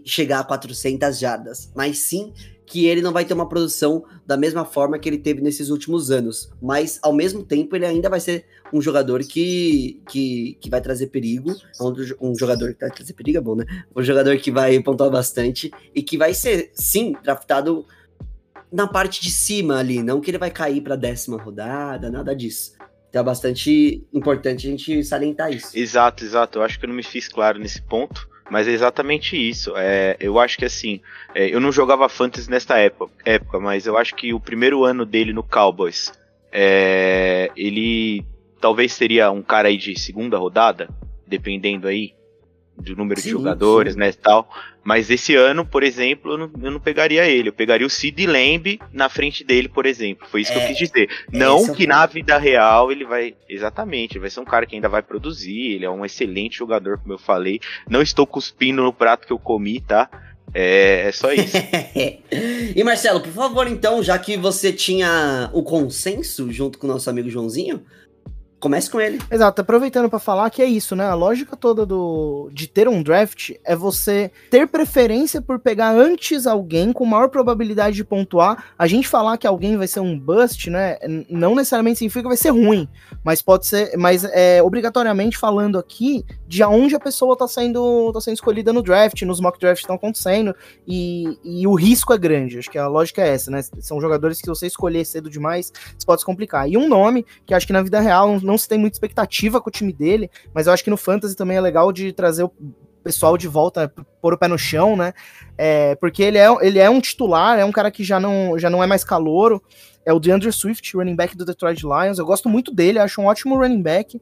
chegar a 400 jardas, mas sim que ele não vai ter uma produção da mesma forma que ele teve nesses últimos anos. Mas, ao mesmo tempo, ele ainda vai ser um jogador que, que, que vai trazer perigo. É um, jogador que vai trazer perigo, é bom, né? Um jogador que vai pontuar bastante e que vai ser, sim, draftado na parte de cima ali. Não que ele vai cair para décima rodada, nada disso. Então é bastante importante a gente salientar isso. Exato, exato. Eu acho que eu não me fiz claro nesse ponto. Mas é exatamente isso. É, eu acho que assim, é, eu não jogava Fantasy nesta época, época, mas eu acho que o primeiro ano dele no Cowboys, é, ele talvez seria um cara aí de segunda rodada, dependendo aí do número sim, de jogadores, sim. né, tal. Mas esse ano, por exemplo, eu não, eu não, pegaria ele. Eu pegaria o Sid Lamb na frente dele, por exemplo. Foi isso é, que eu é, quis dizer. Não que na vida real ele vai. Exatamente, ele vai ser um cara que ainda vai produzir. Ele é um excelente jogador, como eu falei. Não estou cuspindo no prato que eu comi, tá? É, é só isso. e Marcelo, por favor, então, já que você tinha o consenso junto com o nosso amigo Joãozinho, comece com ele. Exato, aproveitando para falar que é isso, né? A lógica toda do de ter um draft é você ter preferência por pegar antes alguém com maior probabilidade de pontuar. A gente falar que alguém vai ser um bust, né? Não necessariamente significa que vai ser ruim, mas pode ser, mas é obrigatoriamente falando aqui de aonde a pessoa tá sendo tá sendo escolhida no draft, nos mock drafts estão acontecendo e, e o risco é grande. Acho que a lógica é essa, né? São jogadores que você escolher cedo demais, isso pode se complicar. E um nome que acho que na vida real não não se tem muita expectativa com o time dele, mas eu acho que no Fantasy também é legal de trazer o pessoal de volta, pôr o pé no chão, né? É, porque ele é, ele é um titular, é um cara que já não, já não é mais calouro. É o DeAndre Swift, running back do Detroit Lions. Eu gosto muito dele, acho um ótimo running back.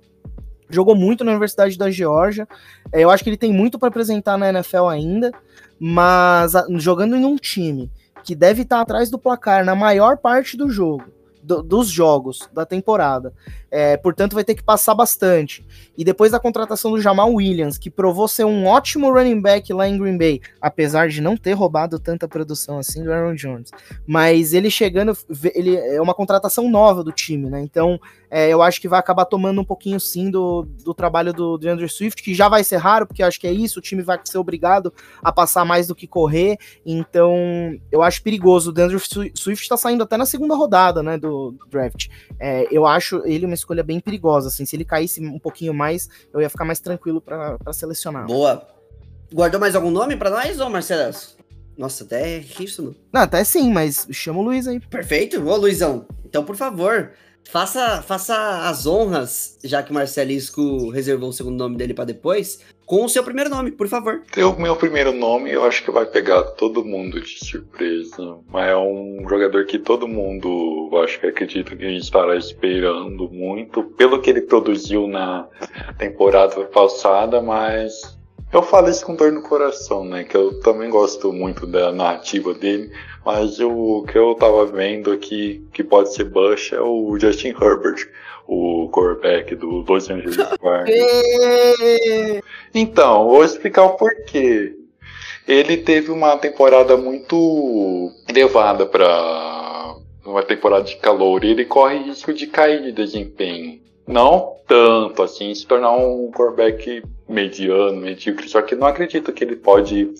Jogou muito na Universidade da Geórgia. É, eu acho que ele tem muito para apresentar na NFL ainda, mas a, jogando em um time que deve estar atrás do placar na maior parte do jogo, do, dos jogos da temporada, é, portanto, vai ter que passar bastante. E depois da contratação do Jamal Williams, que provou ser um ótimo running back lá em Green Bay, apesar de não ter roubado tanta produção assim do Aaron Jones. Mas ele chegando, ele é uma contratação nova do time, né? Então, é, eu acho que vai acabar tomando um pouquinho sim do, do trabalho do DeAndre Swift, que já vai ser raro, porque acho que é isso, o time vai ser obrigado a passar mais do que correr. Então, eu acho perigoso. O DeAndre Swift está saindo até na segunda rodada, né, do, do draft. É, eu acho ele uma escolha bem perigosa, assim. Se ele caísse um pouquinho mais, eu ia ficar mais tranquilo para selecionar. Boa. Guardou mais algum nome para nós, ô Marcelo? Nossa, até isso, não? Não, até sim, mas chama o Luiz aí. Perfeito. Ô, Luizão, então, por favor, faça, faça as honras, já que o Marcelisco reservou o segundo nome dele para depois, com o seu primeiro nome, por favor. O meu primeiro nome eu acho que vai pegar todo mundo de surpresa, mas é um jogador que todo mundo, eu acho que acredito que estará esperando muito, pelo que ele produziu na temporada passada, mas eu falo isso com dor no coração, né? Que eu também gosto muito da narrativa dele, mas o que eu tava vendo aqui que pode ser Bush é o Justin Herbert o quarterback do Los Angeles então, vou explicar o porquê. Ele teve uma temporada muito elevada para uma temporada de calor e ele corre risco de cair de desempenho. Não tanto assim, se tornar um quarterback mediano, medíocre, só que não acredito que ele pode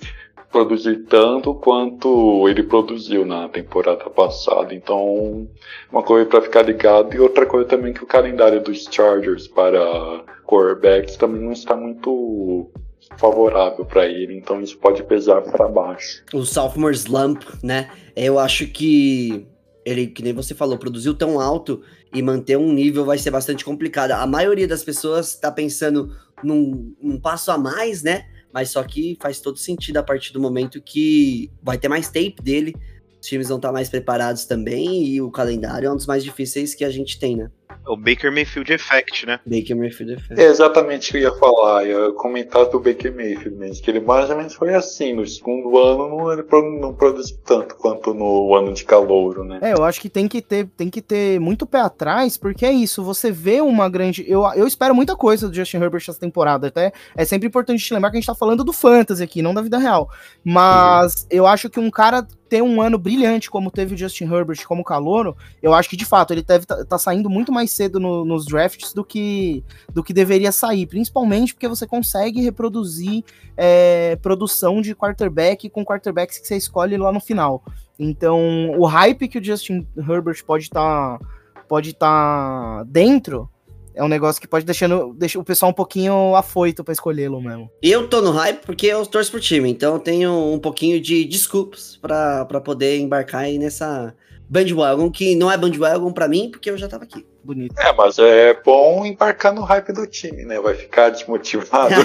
produzir tanto quanto ele produziu na temporada passada. Então, uma coisa para ficar ligado e outra coisa também que o calendário dos Chargers para quarterbacks também não está muito favorável para ele, então isso pode pesar para baixo. O sophomore slump, né? Eu acho que ele, que nem você falou, produziu tão alto e manter um nível vai ser bastante complicado. A maioria das pessoas está pensando num, num passo a mais, né? Mas só que faz todo sentido a partir do momento que vai ter mais tape dele, os times vão estar mais preparados também, e o calendário é um dos mais difíceis que a gente tem, né? O Baker Mayfield Effect, né? Baker Mayfield Effect. É exatamente o que eu ia falar. Eu ia comentar do Baker Mayfield mesmo. Que ele mais ou menos foi assim. No segundo ano não, ele não produziu tanto quanto no ano de calouro, né? É, eu acho que tem que ter, tem que ter muito pé atrás, porque é isso. Você vê uma grande. Eu, eu espero muita coisa do Justin Herbert essa temporada. Até é sempre importante te lembrar que a gente tá falando do fantasy aqui, não da vida real. Mas uhum. eu acho que um cara ter um ano brilhante como teve o Justin Herbert como calouro, eu acho que de fato ele deve estar tá, tá saindo muito mais cedo no, nos drafts do que, do que deveria sair, principalmente porque você consegue reproduzir é, produção de quarterback com quarterbacks que você escolhe lá no final. Então, o hype que o Justin Herbert pode estar tá, pode tá dentro é um negócio que pode deixando, deixar o pessoal um pouquinho afoito para escolhê-lo mesmo. Eu tô no hype porque eu torço pro time, então eu tenho um pouquinho de desculpas para poder embarcar aí nessa bandwagon, que não é bandwagon para mim, porque eu já tava aqui. Bonito. É, mas é bom embarcar no hype do time, né? Vai ficar desmotivado.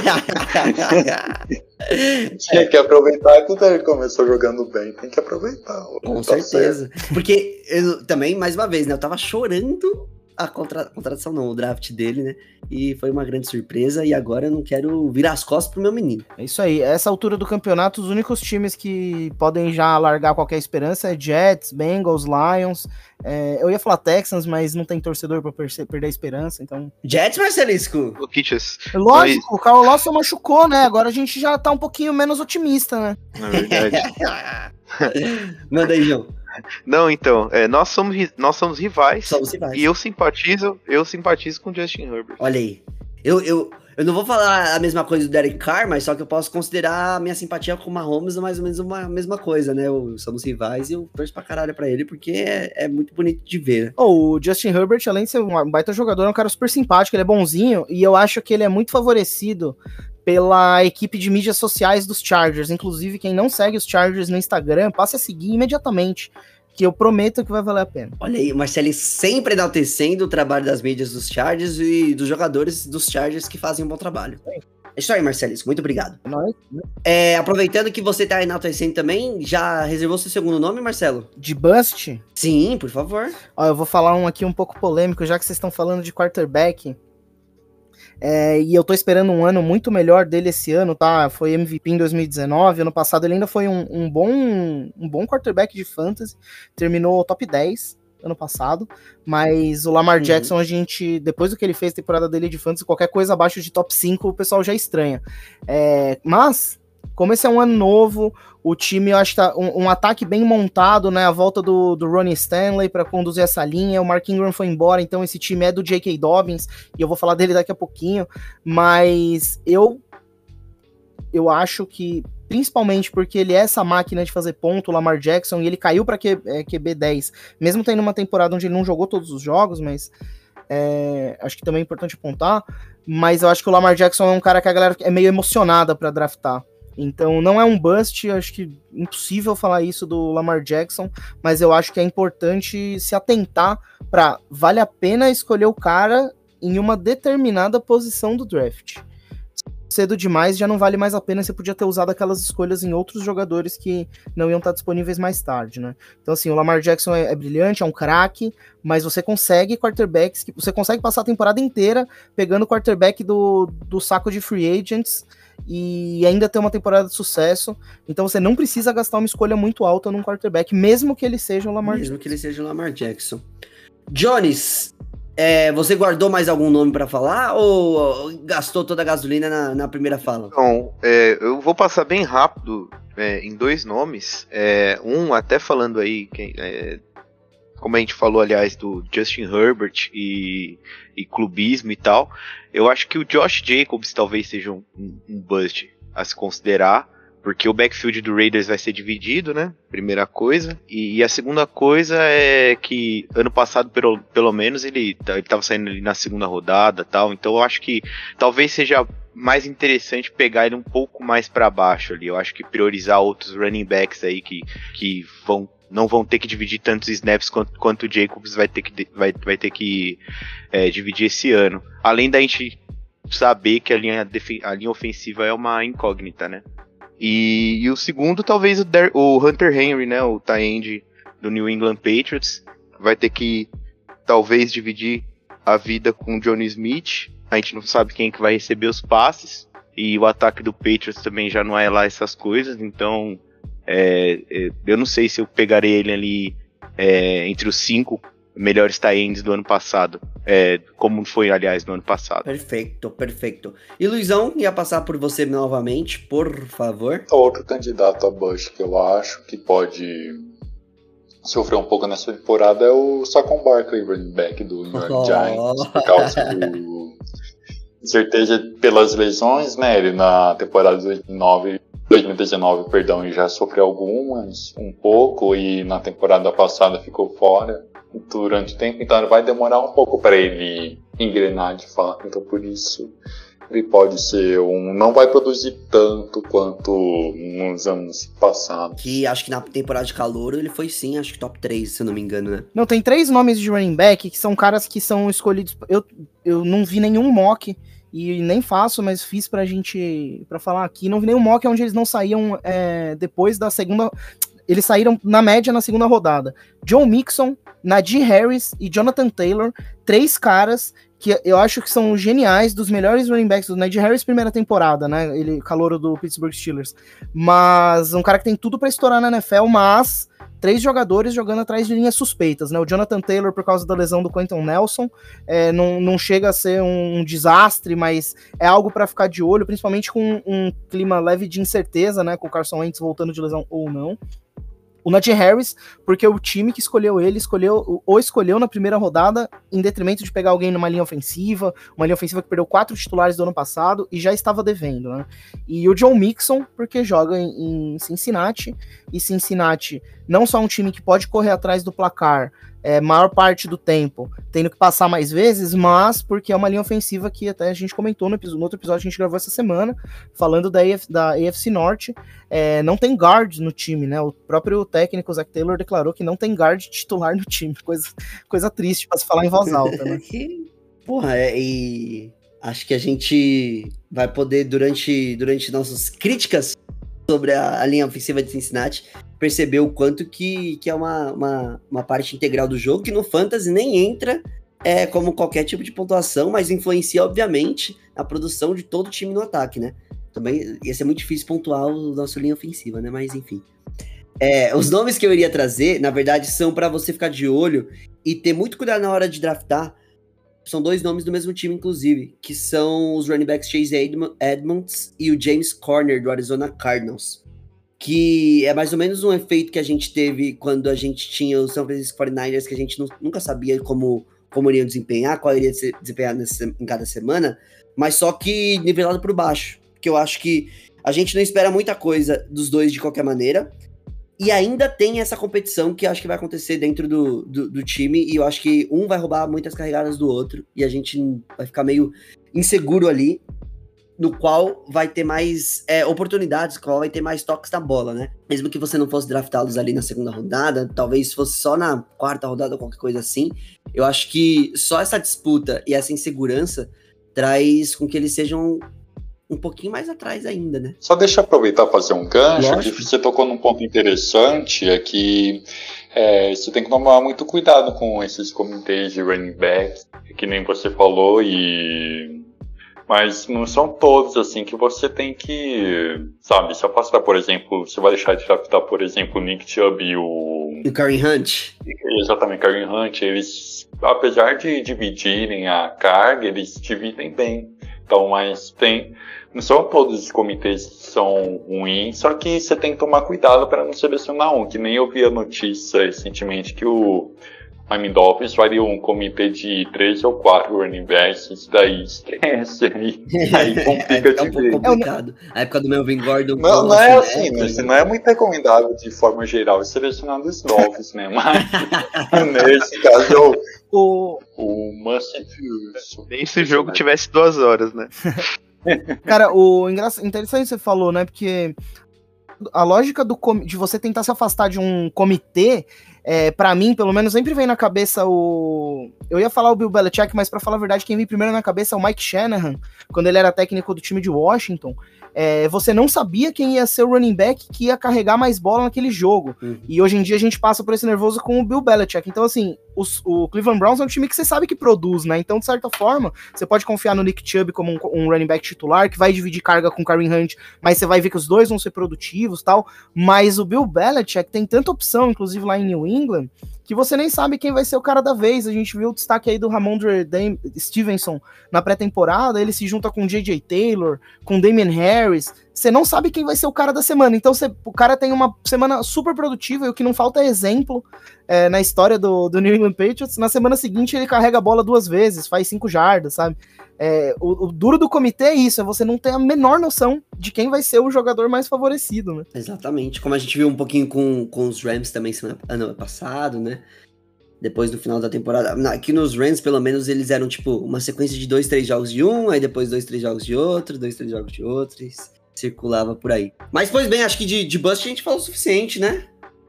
Tinha que aproveitar que ele começou jogando bem. Tem que aproveitar. Com tá certeza. Certo. Porque eu também, mais uma vez, né? Eu tava chorando a contra, contratação não, o draft dele, né? E foi uma grande surpresa e agora eu não quero virar as costas pro meu menino. É isso aí. Essa altura do campeonato, os únicos times que podem já largar qualquer esperança é Jets, Bengals, Lions. É, eu ia falar Texans, mas não tem torcedor pra perder a esperança, então... Jets, Marcelisco? O Kitchens. Lógico, mas... o Carl Lawson machucou, né? Agora a gente já tá um pouquinho menos otimista, né? Na verdade. Manda aí, João. Não, então, é, nós, somos, nós somos rivais. Somos rivais. E eu simpatizo, eu simpatizo com Justin Herbert. Olha aí. Eu, eu, eu não vou falar a mesma coisa do Derek Carr, mas só que eu posso considerar a minha simpatia com o Mahomes mais ou menos uma mesma coisa, né? Eu, somos rivais e eu torço pra caralho pra ele, porque é, é muito bonito de ver. Oh, o Justin Herbert, além de ser um baita jogador, é um cara super simpático, ele é bonzinho, e eu acho que ele é muito favorecido pela equipe de mídias sociais dos Chargers. Inclusive, quem não segue os Chargers no Instagram, passe a seguir imediatamente, que eu prometo que vai valer a pena. Olha aí, o Marcelo sempre enaltecendo o trabalho das mídias dos Chargers e dos jogadores dos Chargers que fazem um bom trabalho. É isso aí, Marcelisco. Muito obrigado. É, é, aproveitando que você tá enaltecendo também, já reservou seu segundo nome, Marcelo? De Bust? Sim, por favor. Ó, eu vou falar um aqui um pouco polêmico, já que vocês estão falando de quarterback. É, e eu tô esperando um ano muito melhor dele esse ano, tá? Foi MVP em 2019. Ano passado ele ainda foi um, um bom, um bom quarterback de fantasy. Terminou top 10 ano passado. Mas o Lamar uhum. Jackson, a gente, depois do que ele fez, temporada dele de fantasy, qualquer coisa abaixo de top 5, o pessoal já estranha. É, mas como esse é um ano novo, o time, eu acho que tá um, um ataque bem montado, né? A volta do, do Ronnie Stanley para conduzir essa linha. O Mark Ingram foi embora, então esse time é do J.K. Dobbins, e eu vou falar dele daqui a pouquinho. Mas eu, eu acho que, principalmente porque ele é essa máquina de fazer ponto, o Lamar Jackson, e ele caiu para é, QB 10, mesmo tendo uma temporada onde ele não jogou todos os jogos, mas é, acho que também é importante apontar. Mas eu acho que o Lamar Jackson é um cara que a galera é meio emocionada para draftar. Então não é um bust, acho que impossível falar isso do Lamar Jackson, mas eu acho que é importante se atentar para vale a pena escolher o cara em uma determinada posição do draft. Cedo demais já não vale mais a pena, você podia ter usado aquelas escolhas em outros jogadores que não iam estar disponíveis mais tarde, né? Então assim, o Lamar Jackson é, é brilhante, é um craque, mas você consegue quarterbacks que você consegue passar a temporada inteira pegando o quarterback do, do saco de free agents e ainda ter uma temporada de sucesso. Então você não precisa gastar uma escolha muito alta num quarterback, mesmo que ele seja o Lamar Mesmo Jackson. que ele seja o Lamar Jackson. Jones, é, você guardou mais algum nome para falar ou gastou toda a gasolina na, na primeira fala? Bom, é, eu vou passar bem rápido é, em dois nomes. É, um, até falando aí, quem, é, como a gente falou, aliás, do Justin Herbert e, e clubismo e tal. Eu acho que o Josh Jacobs talvez seja um, um, um bust a se considerar, porque o backfield do Raiders vai ser dividido, né? Primeira coisa. E, e a segunda coisa é que ano passado, pelo, pelo menos, ele, ele tava saindo ali na segunda rodada tal. Então eu acho que talvez seja mais interessante pegar ele um pouco mais para baixo ali. Eu acho que priorizar outros running backs aí que, que vão não vão ter que dividir tantos snaps quanto, quanto o Jacobs vai ter que, vai, vai ter que é, dividir esse ano. Além da gente saber que a linha, a linha ofensiva é uma incógnita, né? E, e o segundo, talvez o, Der, o Hunter Henry, né? O tie do New England Patriots. Vai ter que talvez dividir a vida com o Johnny Smith. A gente não sabe quem que vai receber os passes. E o ataque do Patriots também já não é lá essas coisas. Então é, é, eu não sei se eu pegarei ele ali é, entre os cinco melhores tie-ends do ano passado. É, como foi, aliás, no ano passado. Perfeito, perfeito. E Luizão, ia passar por você novamente, por favor. Outro candidato a Bush que eu acho que pode sofrer um pouco nessa temporada é o Saquon Barkley, running back do New York Oh. Giants, por causa do certeza pelas lesões, né? Ele na temporada de 2009, 2019, perdão, já sofreu algumas, um pouco, e na temporada passada ficou fora durante o tempo, então vai demorar um pouco para ele engrenar de fato, então por isso ele pode ser um. não vai produzir tanto quanto nos anos passados. Que acho que na temporada de calor ele foi sim, acho que top 3, se eu não me engano, né? Não, tem três nomes de running back que são caras que são escolhidos. Eu, eu não vi nenhum mock e nem faço, mas fiz pra gente. pra falar aqui. Não vi nenhum mock onde eles não saíam é, depois da segunda. Eles saíram na média na segunda rodada. John Mixon, Najee Harris e Jonathan Taylor, três caras que eu acho que são geniais, dos melhores running backs do Najee Harris primeira temporada, né? Ele calouro do Pittsburgh Steelers. Mas um cara que tem tudo pra estourar na NFL, mas três jogadores jogando atrás de linhas suspeitas, né? O Jonathan Taylor, por causa da lesão do Quentin Nelson, é, não, não chega a ser um, um desastre, mas é algo para ficar de olho, principalmente com um clima leve de incerteza, né? Com o Carson Wentz voltando de lesão ou não. O Najee Harris, porque o time que escolheu ele escolheu ou escolheu na primeira rodada em detrimento de pegar alguém numa linha ofensiva, uma linha ofensiva que perdeu quatro titulares do ano passado e já estava devendo, né? E o John Mixon, porque joga em, em Cincinnati, e Cincinnati não só um time que pode correr atrás do placar é, maior parte do tempo, tendo que passar mais vezes, mas porque é uma linha ofensiva que até a gente comentou no, no outro episódio que a gente gravou essa semana, falando da, AF, da AFC Norte, é, não tem guard no time, né? O próprio técnico Zach Taylor declarou que não tem guard titular no time, coisa, coisa triste para se falar em voz alta, né? Porra, é, e acho que a gente vai poder, durante, durante nossas críticas sobre a, a linha ofensiva de Cincinnati, perceber o quanto que, que é uma, uma, uma parte integral do jogo, que no Fantasy nem entra é, como qualquer tipo de pontuação, mas influencia, obviamente, a produção de todo o time no ataque, né? Também ia ser muito difícil pontuar o nosso linha ofensiva, né? Mas enfim. É, os nomes que eu iria trazer, na verdade, são para você ficar de olho e ter muito cuidado na hora de draftar. São dois nomes do mesmo time, inclusive, que são os running backs Chase Edmond, Edmonds e o James Corner do Arizona Cardinals. Que é mais ou menos um efeito que a gente teve quando a gente tinha os San Francisco 49ers, que a gente nu- nunca sabia como, como iriam desempenhar, qual iria se- desempenhar nesse- em cada semana, mas só que nivelado por baixo. Porque eu acho que a gente não espera muita coisa dos dois de qualquer maneira. E ainda tem essa competição que acho que vai acontecer dentro do, do, do time. E eu acho que um vai roubar muitas carregadas do outro. E a gente vai ficar meio inseguro ali. No qual vai ter mais é, oportunidades, qual vai ter mais toques na bola, né? Mesmo que você não fosse draftá-los ali na segunda rodada, talvez fosse só na quarta rodada ou qualquer coisa assim. Eu acho que só essa disputa e essa insegurança traz com que eles sejam um pouquinho mais atrás ainda, né? Só deixa eu aproveitar e fazer um gancho, Lógico. que você tocou num ponto interessante, é que é, você tem que tomar muito cuidado com esses comitês de running backs, que nem você falou, e mas não são todos assim que você tem que, sabe, se afastar, por exemplo, você vai deixar de draftar, por exemplo, o Nick Chubb e o E o Karen Hunt, exatamente Karen Hunt, eles, apesar de dividirem a carga, eles dividem bem. Então, mas tem, não são todos os comitês que são ruins, só que você tem que tomar cuidado para não selecionar um, que nem eu vi a notícia recentemente que o Miami Dolphins faria um comitê de três ou quatro running backs, isso daí esquece, aí, aí complica é um de pouco ver. complicado. A época do Melvin Gordon. Não, não é né? assim, não, isso não é muito recomendado de forma geral selecionar dos Dolphins, né? Mas nesse caso eu, O, o Must. Nem se o jogo tivesse duas horas, né? Cara, o engraçado, interessante que você falou, né? Porque a lógica do com- de você tentar se afastar de um comitê, é, para mim, pelo menos, sempre vem na cabeça o. Eu ia falar o Bill Belichick, mas pra falar a verdade, quem vem primeiro na cabeça é o Mike Shanahan, quando ele era técnico do time de Washington. É, você não sabia quem ia ser o running back que ia carregar mais bola naquele jogo. Uhum. E hoje em dia a gente passa por esse nervoso com o Bill Belichick. Então, assim, os- o Cleveland Browns é um time que você sabe que produz, né? Então, de certa forma, você pode confiar no Nick Chubb como um, um running back titular, que vai dividir carga com o Karen Hunt, mas você vai ver que os dois vão ser produtivos tal. Mas o Bill Belichick tem tanta opção, inclusive lá em New England, que você nem sabe quem vai ser o cara da vez. A gente viu o destaque aí do Ramondre Stevenson na pré-temporada, ele se junta com J.J. Taylor, com Damian Harris. Você não sabe quem vai ser o cara da semana. Então o cara tem uma semana super produtiva e o que não falta é exemplo é, na história do, do New England Patriots. Na semana seguinte ele carrega a bola duas vezes, faz cinco jardas, sabe? É, o, o, duro do comitê é isso, é você não ter a menor noção de quem vai ser o jogador mais favorecido, né? Exatamente, como a gente viu um pouquinho com, com os Rams também ano passado, né? Depois do final da temporada. Aqui nos Rams, pelo menos, eles eram tipo uma sequência de dois, três jogos de um, aí depois dois, três jogos de outro, dois, três jogos de outro, e circulava por aí. Mas, pois bem, acho que de, de Bust a gente falou o suficiente, né?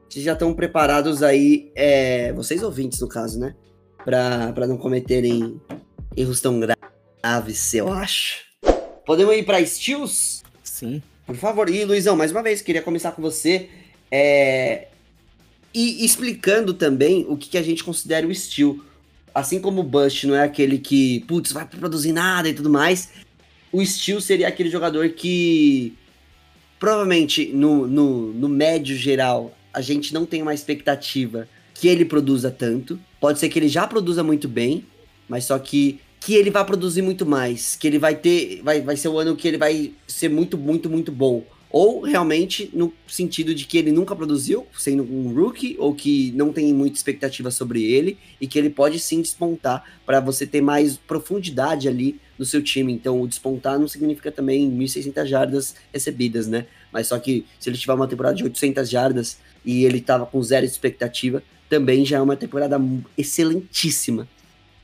Vocês já estão preparados aí, é, vocês ouvintes no caso, né? Para não cometerem erros tão graves aves, eu acho. Podemos ir para Steels? Sim. Por favor. E, Luizão, mais uma vez, queria começar com você. É... E explicando também o que, que a gente considera o Steel. Assim como o Bust não é aquele que, putz, vai produzir nada e tudo mais, o Steel seria aquele jogador que provavelmente no, no, no médio geral a gente não tem uma expectativa que ele produza tanto. Pode ser que ele já produza muito bem, mas só que que ele vai produzir muito mais, que ele vai ter, vai, vai ser o ano que ele vai ser muito, muito, muito bom. Ou realmente no sentido de que ele nunca produziu, sendo um rookie, ou que não tem muita expectativa sobre ele, e que ele pode sim despontar para você ter mais profundidade ali no seu time. Então, o despontar não significa também 1.600 jardas recebidas, né? Mas só que se ele tiver uma temporada de 800 jardas e ele tava com zero expectativa, também já é uma temporada excelentíssima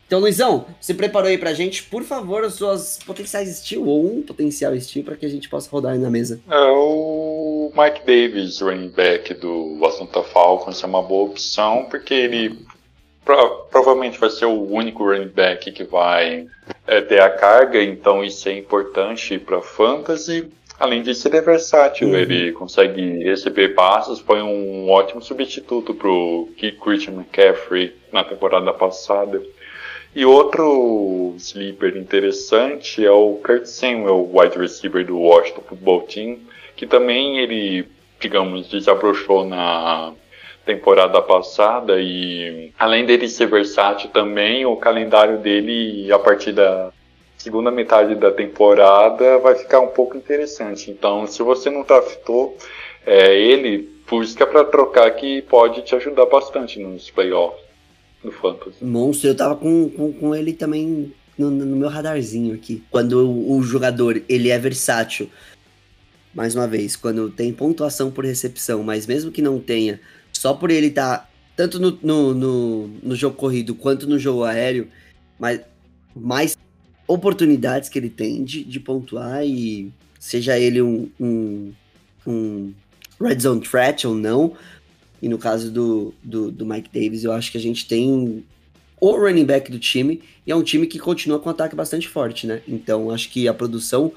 então, Luizão, você preparou aí pra gente, por favor, as suas potenciais estilo ou um potencial estilo para que a gente possa rodar aí na mesa. É, o Mike Davis, running back do Atlanta Falcons, é uma boa opção, porque ele pro, provavelmente vai ser o único running back que vai é, ter a carga, então isso é importante para fantasy. Além disso, ele é versátil, uhum. ele consegue receber passos, foi um ótimo substituto para o Christian McCaffrey na temporada passada. E outro sleeper interessante é o Kurt Samuel, wide receiver do Washington Football Team, que também ele, digamos, desabrochou na temporada passada e além dele ser versátil também, o calendário dele a partir da segunda metade da temporada vai ficar um pouco interessante. Então, se você não draftou é, ele, busca para trocar que pode te ajudar bastante nos playoffs do Fantasy. Monstro, eu tava com, com, com ele também no, no, meu radarzinho aqui. Quando o, o, jogador ele é versátil, mais uma vez, quando tem pontuação por recepção, mas mesmo que não tenha, só por ele estar tá, tanto no, no, no, no, jogo corrido quanto no jogo aéreo, mas mais oportunidades que ele tem de, de pontuar e seja ele um, um, um red zone threat ou não, e no caso do, do, do, Mike Davis, eu acho que a gente tem o running back do time, e é um time que continua com um ataque bastante forte, né? Então, acho que a produção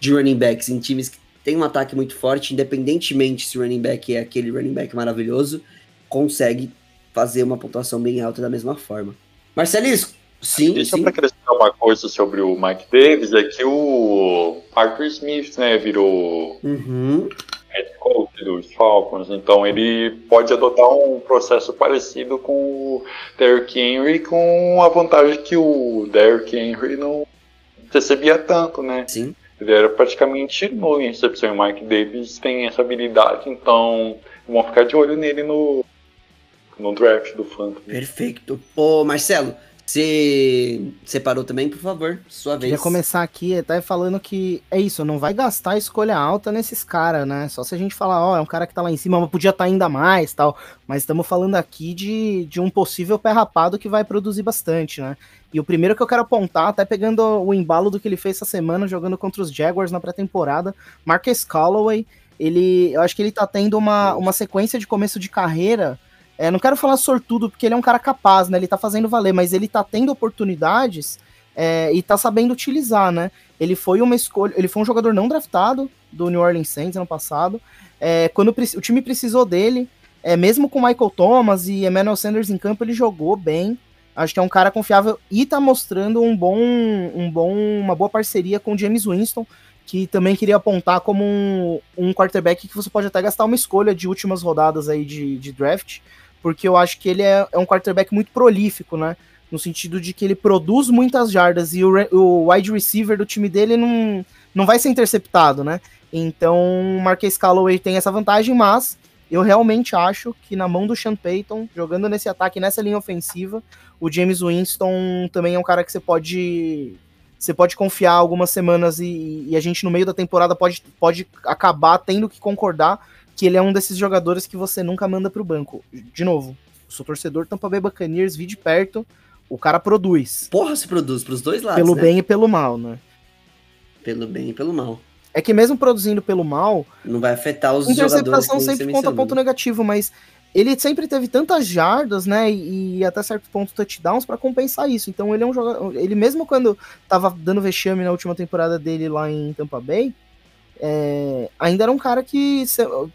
de running backs em times que tem um ataque muito forte, independentemente se o running back é aquele running back maravilhoso, consegue fazer uma pontuação bem alta da mesma forma. Marcelisco, sim. Deixa sim. para acrescentar uma coisa sobre o Mike Davis, é que o Arthur Smith, né, virou uhum head coach dos Falcons, então ele pode adotar um processo parecido com o Derrick Henry, com a vantagem que o Derrick Henry não recebia tanto, né? Sim. Ele era praticamente nulo em recepção. O Mike Davis tem essa habilidade, então vamos ficar de olho nele no, no draft do Fantasy. Perfeito. Ô, Marcelo, você separou também, por favor, sua vez. Queria começar aqui até falando que é isso, não vai gastar escolha alta nesses caras, né? Só se a gente falar, ó, oh, é um cara que tá lá em cima, mas podia estar tá ainda mais tal. Mas estamos falando aqui de, de um possível pé rapado que vai produzir bastante, né? E o primeiro que eu quero apontar, até pegando o embalo do que ele fez essa semana jogando contra os Jaguars na pré-temporada, Marcus Callaway, ele, eu acho que ele tá tendo uma, uma sequência de começo de carreira é, não quero falar sortudo, porque ele é um cara capaz, né? Ele tá fazendo valer, mas ele tá tendo oportunidades é, e tá sabendo utilizar, né? Ele foi uma escolha, ele foi um jogador não draftado do New Orleans Saints ano passado. É, quando o time precisou dele, é, mesmo com Michael Thomas e Emmanuel Sanders em campo, ele jogou bem. Acho que é um cara confiável e tá mostrando um bom, um bom, uma boa parceria com o James Winston, que também queria apontar como um, um quarterback que você pode até gastar uma escolha de últimas rodadas aí de, de draft, porque eu acho que ele é, é um quarterback muito prolífico, né? No sentido de que ele produz muitas jardas e o, o wide receiver do time dele não, não vai ser interceptado, né? Então o Marquês Calloway tem essa vantagem, mas eu realmente acho que na mão do Sean Payton, jogando nesse ataque, nessa linha ofensiva, o James Winston também é um cara que você pode você pode confiar algumas semanas e, e, a gente no meio da temporada pode, pode acabar tendo que concordar que ele é um desses jogadores que você nunca manda para o banco. De novo, sou torcedor Tampa Bay Buccaneers, vi de perto, o cara produz. Porra, se produz pros dois lados, Pelo né? bem e pelo mal, né? Pelo bem e pelo mal. É que mesmo produzindo pelo mal, não vai afetar os jogadores. Interceptação sempre conta ponto negativo, mas ele sempre teve tantas jardas, né, e, e até certo ponto touchdowns para compensar isso. Então ele é um jogador, ele mesmo quando tava dando vexame na última temporada dele lá em Tampa Bay, é, ainda era um cara que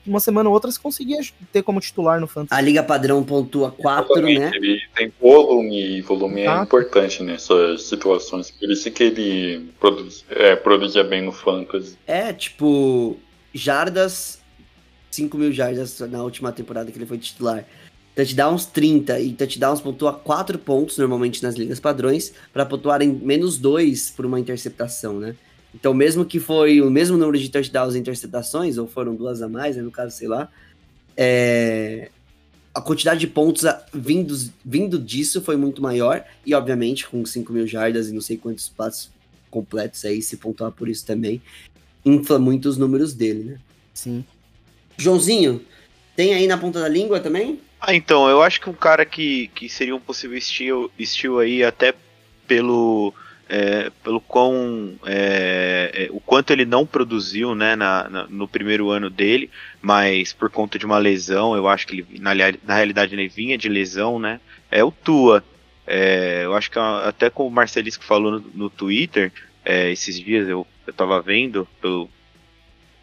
uma semana ou outra se conseguia ter como titular no Fantasy. A Liga Padrão pontua 4, né? Ele tem volume e volume ah. é importante nessas situações. Por isso que ele produz, é, produzia bem no Fantasy. É, tipo, jardas, 5 mil jardas na última temporada que ele foi titular. Touchdowns 30 e touchdowns pontua 4 pontos normalmente nas ligas padrões para pontuar em menos 2 por uma interceptação, né? Então, mesmo que foi o mesmo número de touchdowns e interceptações, ou foram duas a mais, né, no caso, sei lá, é, a quantidade de pontos vindos, vindo disso foi muito maior, e obviamente com 5 mil jardas e não sei quantos passos completos aí, se pontuar por isso também, infla muito os números dele, né? Sim. Joãozinho, tem aí na ponta da língua também? Ah, então, eu acho que um cara que, que seria um possível estilo, estilo aí, até pelo é, pelo quão é, é, o quanto ele não produziu né, na, na, no primeiro ano dele, mas por conta de uma lesão, eu acho que ele, na, na realidade ele vinha de lesão, né? É o Tua. É, eu acho que até como o Marcelisco falou no, no Twitter, é, esses dias eu, eu tava vendo pelo,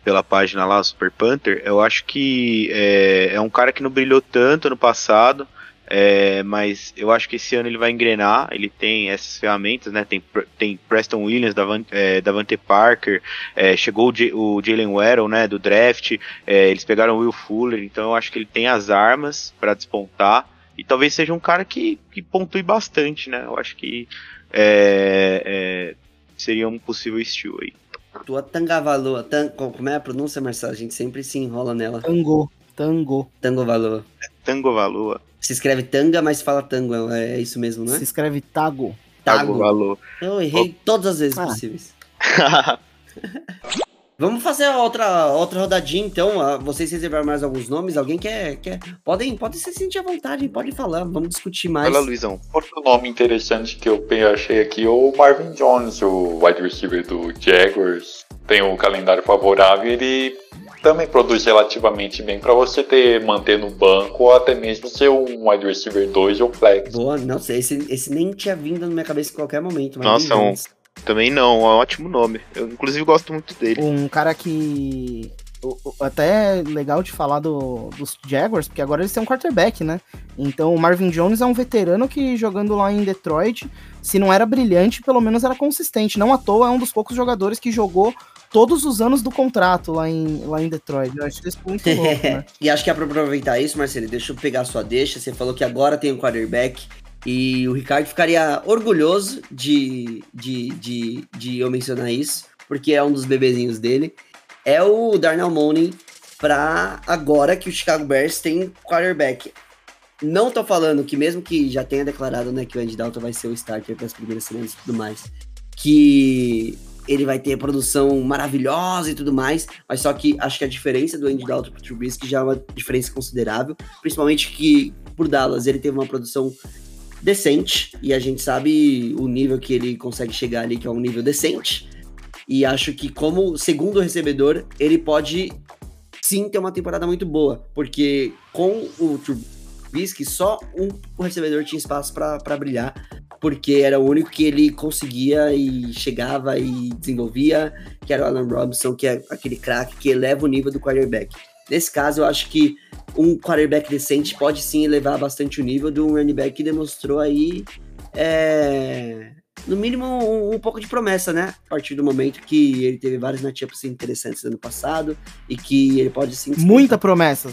pela página lá, Super Panther, eu acho que é, é um cara que não brilhou tanto no passado, é, mas eu acho que esse ano ele vai engrenar. Ele tem essas ferramentas, né? Tem, tem Preston Williams, Davante, é, Davante Parker, é, chegou o, o Jalen Waddle, né? Do draft. É, eles pegaram o Will Fuller, então eu acho que ele tem as armas para despontar. E talvez seja um cara que, que pontue bastante, né? Eu acho que é, é, seria um possível estilo aí. Tua Tangavaloa, tang, como é a pronúncia, Marcelo? A gente sempre se enrola nela. Tango, tango. Tango Valoa. Tango Valoa. Se escreve tanga, mas fala tango. É isso mesmo, né? Se escreve tago. Tago, tago valor. Eu errei oh. todas as vezes ah. possíveis. Vamos fazer outra, outra rodadinha, então. Ah, vocês reservaram mais alguns nomes? Alguém quer. quer... Podem, podem se sentir à vontade, pode falar. Vamos discutir mais. Fala, Luizão. Outro nome interessante que eu achei aqui é o Marvin Jones, o wide receiver do Jaguars. Tem o um calendário favorável e ele também produz relativamente bem para você ter manter no banco ou até mesmo ser um wide receiver 2 ou flex. Boa, não sei, esse, esse nem tinha vindo na minha cabeça em qualquer momento. Nossa, um, também não, é um ótimo nome. Eu inclusive gosto muito dele. Um cara que até legal de falar do, dos Jaguars, porque agora eles têm um quarterback, né? Então o Marvin Jones é um veterano que jogando lá em Detroit, se não era brilhante, pelo menos era consistente. Não à toa é um dos poucos jogadores que jogou todos os anos do contrato lá em, lá em Detroit. Eu acho isso muito louco, né? e acho que é pra aproveitar isso, Marcelo, deixa eu pegar a sua deixa. Você falou que agora tem um quarterback e o Ricardo ficaria orgulhoso de, de, de, de eu mencionar isso, porque é um dos bebezinhos dele. É o Darnell Mooney pra agora que o Chicago Bears tem quarterback. Não tô falando que mesmo que já tenha declarado né, que o Andy Dalton vai ser o starter para as primeiras semanas e tudo mais, que ele vai ter produção maravilhosa e tudo mais, mas só que acho que a diferença do Andy Dalton pro Trubisky já é uma diferença considerável, principalmente que por Dallas ele teve uma produção decente e a gente sabe o nível que ele consegue chegar ali, que é um nível decente. E acho que como segundo recebedor, ele pode sim ter uma temporada muito boa, porque com o Trubisky só um recebedor tinha espaço para brilhar porque era o único que ele conseguia e chegava e desenvolvia, que era o Alan Robinson, que é aquele craque que eleva o nível do quarterback. Nesse caso, eu acho que um quarterback decente pode sim elevar bastante o nível um running back que demonstrou aí, é, no mínimo, um, um, pouco de promessa, né? A partir do momento que ele teve vários matchups interessantes no ano passado e que ele pode sim. Muita promessa.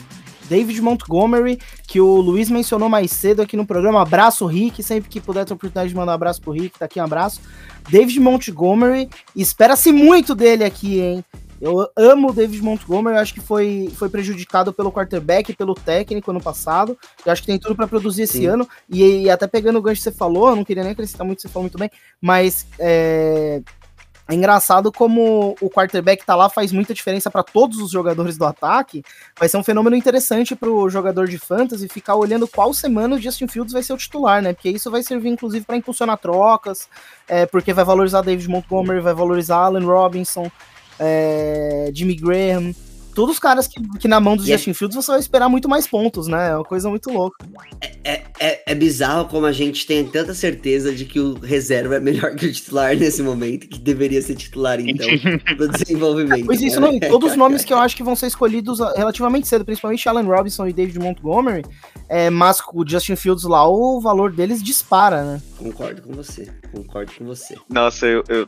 David Montgomery, que o Luiz mencionou mais cedo aqui no programa. Abraço, Rick. Sempre que puder ter a oportunidade de mandar um abraço pro Rick, tá aqui um abraço. David Montgomery, espera-se muito dele aqui, hein? Eu amo o David Montgomery, acho que foi, foi prejudicado pelo quarterback e pelo técnico ano passado. Eu acho que tem tudo para produzir esse Sim. ano. E, e, até pegando o gancho que você falou, eu não queria nem acrescentar muito, você falou muito bem, mas é, é engraçado como o quarterback tá lá faz muita diferença para todos os jogadores do ataque. Vai ser um fenômeno interessante para o jogador de fantasy ficar olhando qual semana o Justin Fields vai ser o titular, né? Porque isso vai servir inclusive para impulsionar trocas, é, porque vai valorizar David Montgomery, vai valorizar Allen Robinson, é, Jimmy Graham todos os caras que, que na mão dos e é Justin é... Fields você vai esperar muito mais pontos, né? É uma coisa muito louca. É, é, é, bizarro como a gente tem tanta certeza de que o reserva é melhor que o titular nesse momento, que deveria ser titular, então, do desenvolvimento. Pois isso, não, todos os nomes que eu acho que vão ser escolhidos relativamente cedo, principalmente Allen Robinson e David Montgomery, é, mas com o Justin Fields lá, o valor deles dispara, né? Concordo com você, concordo com você. Nossa, eu. eu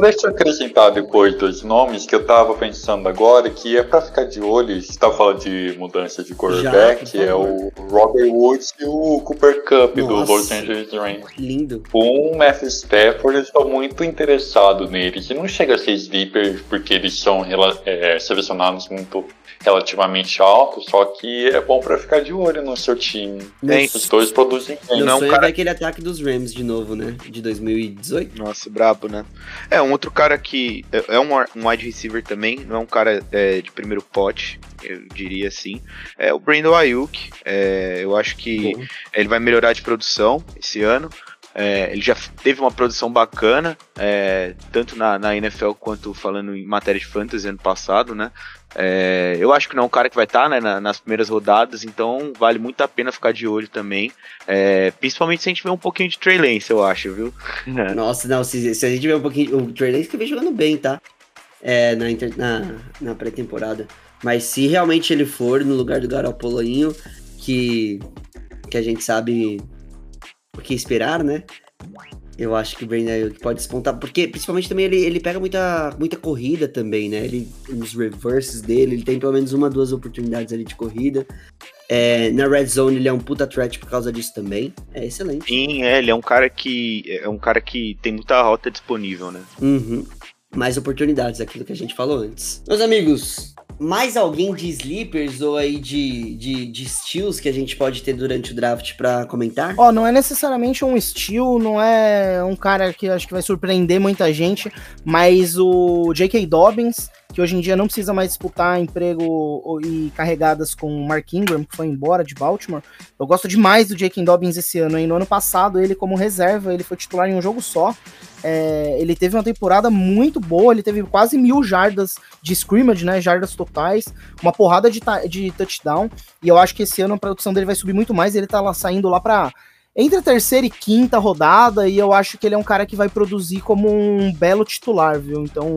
Deixa eu acrescentar depois dos nomes que eu tava pensando agora, que é pra ficar de olho, a gente tá falando de mudança de quarterback, é o Robert Woods e o Cooper Cup Nossa, do Los Angeles Rams. Lindo. Com o Matthew Stafford, eu estou muito interessado neles. E não chega a ser sleeper porque eles são é, selecionados muito relativamente alto, só que é bom para ficar de olho no seu time. Bem, os dois produzem bem. Não, sonho cara... é aquele ataque dos Rams de novo, né? De 2018. Nossa, brabo, né? É, um outro cara que é, é um, um wide receiver também, não é um cara é, de primeiro pote, eu diria assim. É o Brandon Ayuk. É, eu acho que ele vai melhorar de produção esse ano. É, ele já teve uma produção bacana, é, tanto na, na, NFL quanto falando em matéria de fantasy ano passado, né? É, eu acho que não é um cara que vai estar tá, né, na, nas primeiras rodadas, então vale muito a pena ficar de olho também. É, principalmente se a gente vê um pouquinho de Trey Lance, eu acho, viu? Nossa, não, se, se, a gente vê um pouquinho. O Trey Lance que vem jogando bem, tá? É, na, na, na pré-temporada. Mas se realmente ele for no lugar do Garoppoloinho, que, que a gente sabe o que esperar, né? Eu acho que o Brandon pode despontar, porque principalmente também ele, ele pega muita, muita corrida também, né? Ele, nos reverses dele, ele tem pelo menos uma, duas oportunidades ali de corrida. É, na red zone ele é um puta threat por causa disso também. É excelente. Sim, é, ele é um cara que é um cara que tem muita rota disponível, né? Uhum. Mais oportunidades, aquilo que a gente falou antes. Meus amigos, mais alguém de sleepers ou aí de, de, de steals que a gente pode ter durante o draft para comentar? Ó, oh, não é necessariamente um steal, não é um cara que acho que vai surpreender muita gente, mas o J.K. Dobbins, que hoje em dia não precisa mais disputar emprego e carregadas com o Mark Ingram, que foi embora de Baltimore. Eu gosto demais do J.K. Dobbins esse ano, hein? No ano passado, ele como reserva, ele foi titular em um jogo só. É, ele teve uma temporada muito boa, ele teve quase mil jardas de scrimmage, né? Jardas totais, uma porrada de, de touchdown. E eu acho que esse ano a produção dele vai subir muito mais. Ele tá lá saindo lá para entre a terceira e quinta rodada, e eu acho que ele é um cara que vai produzir como um belo titular, viu? Então,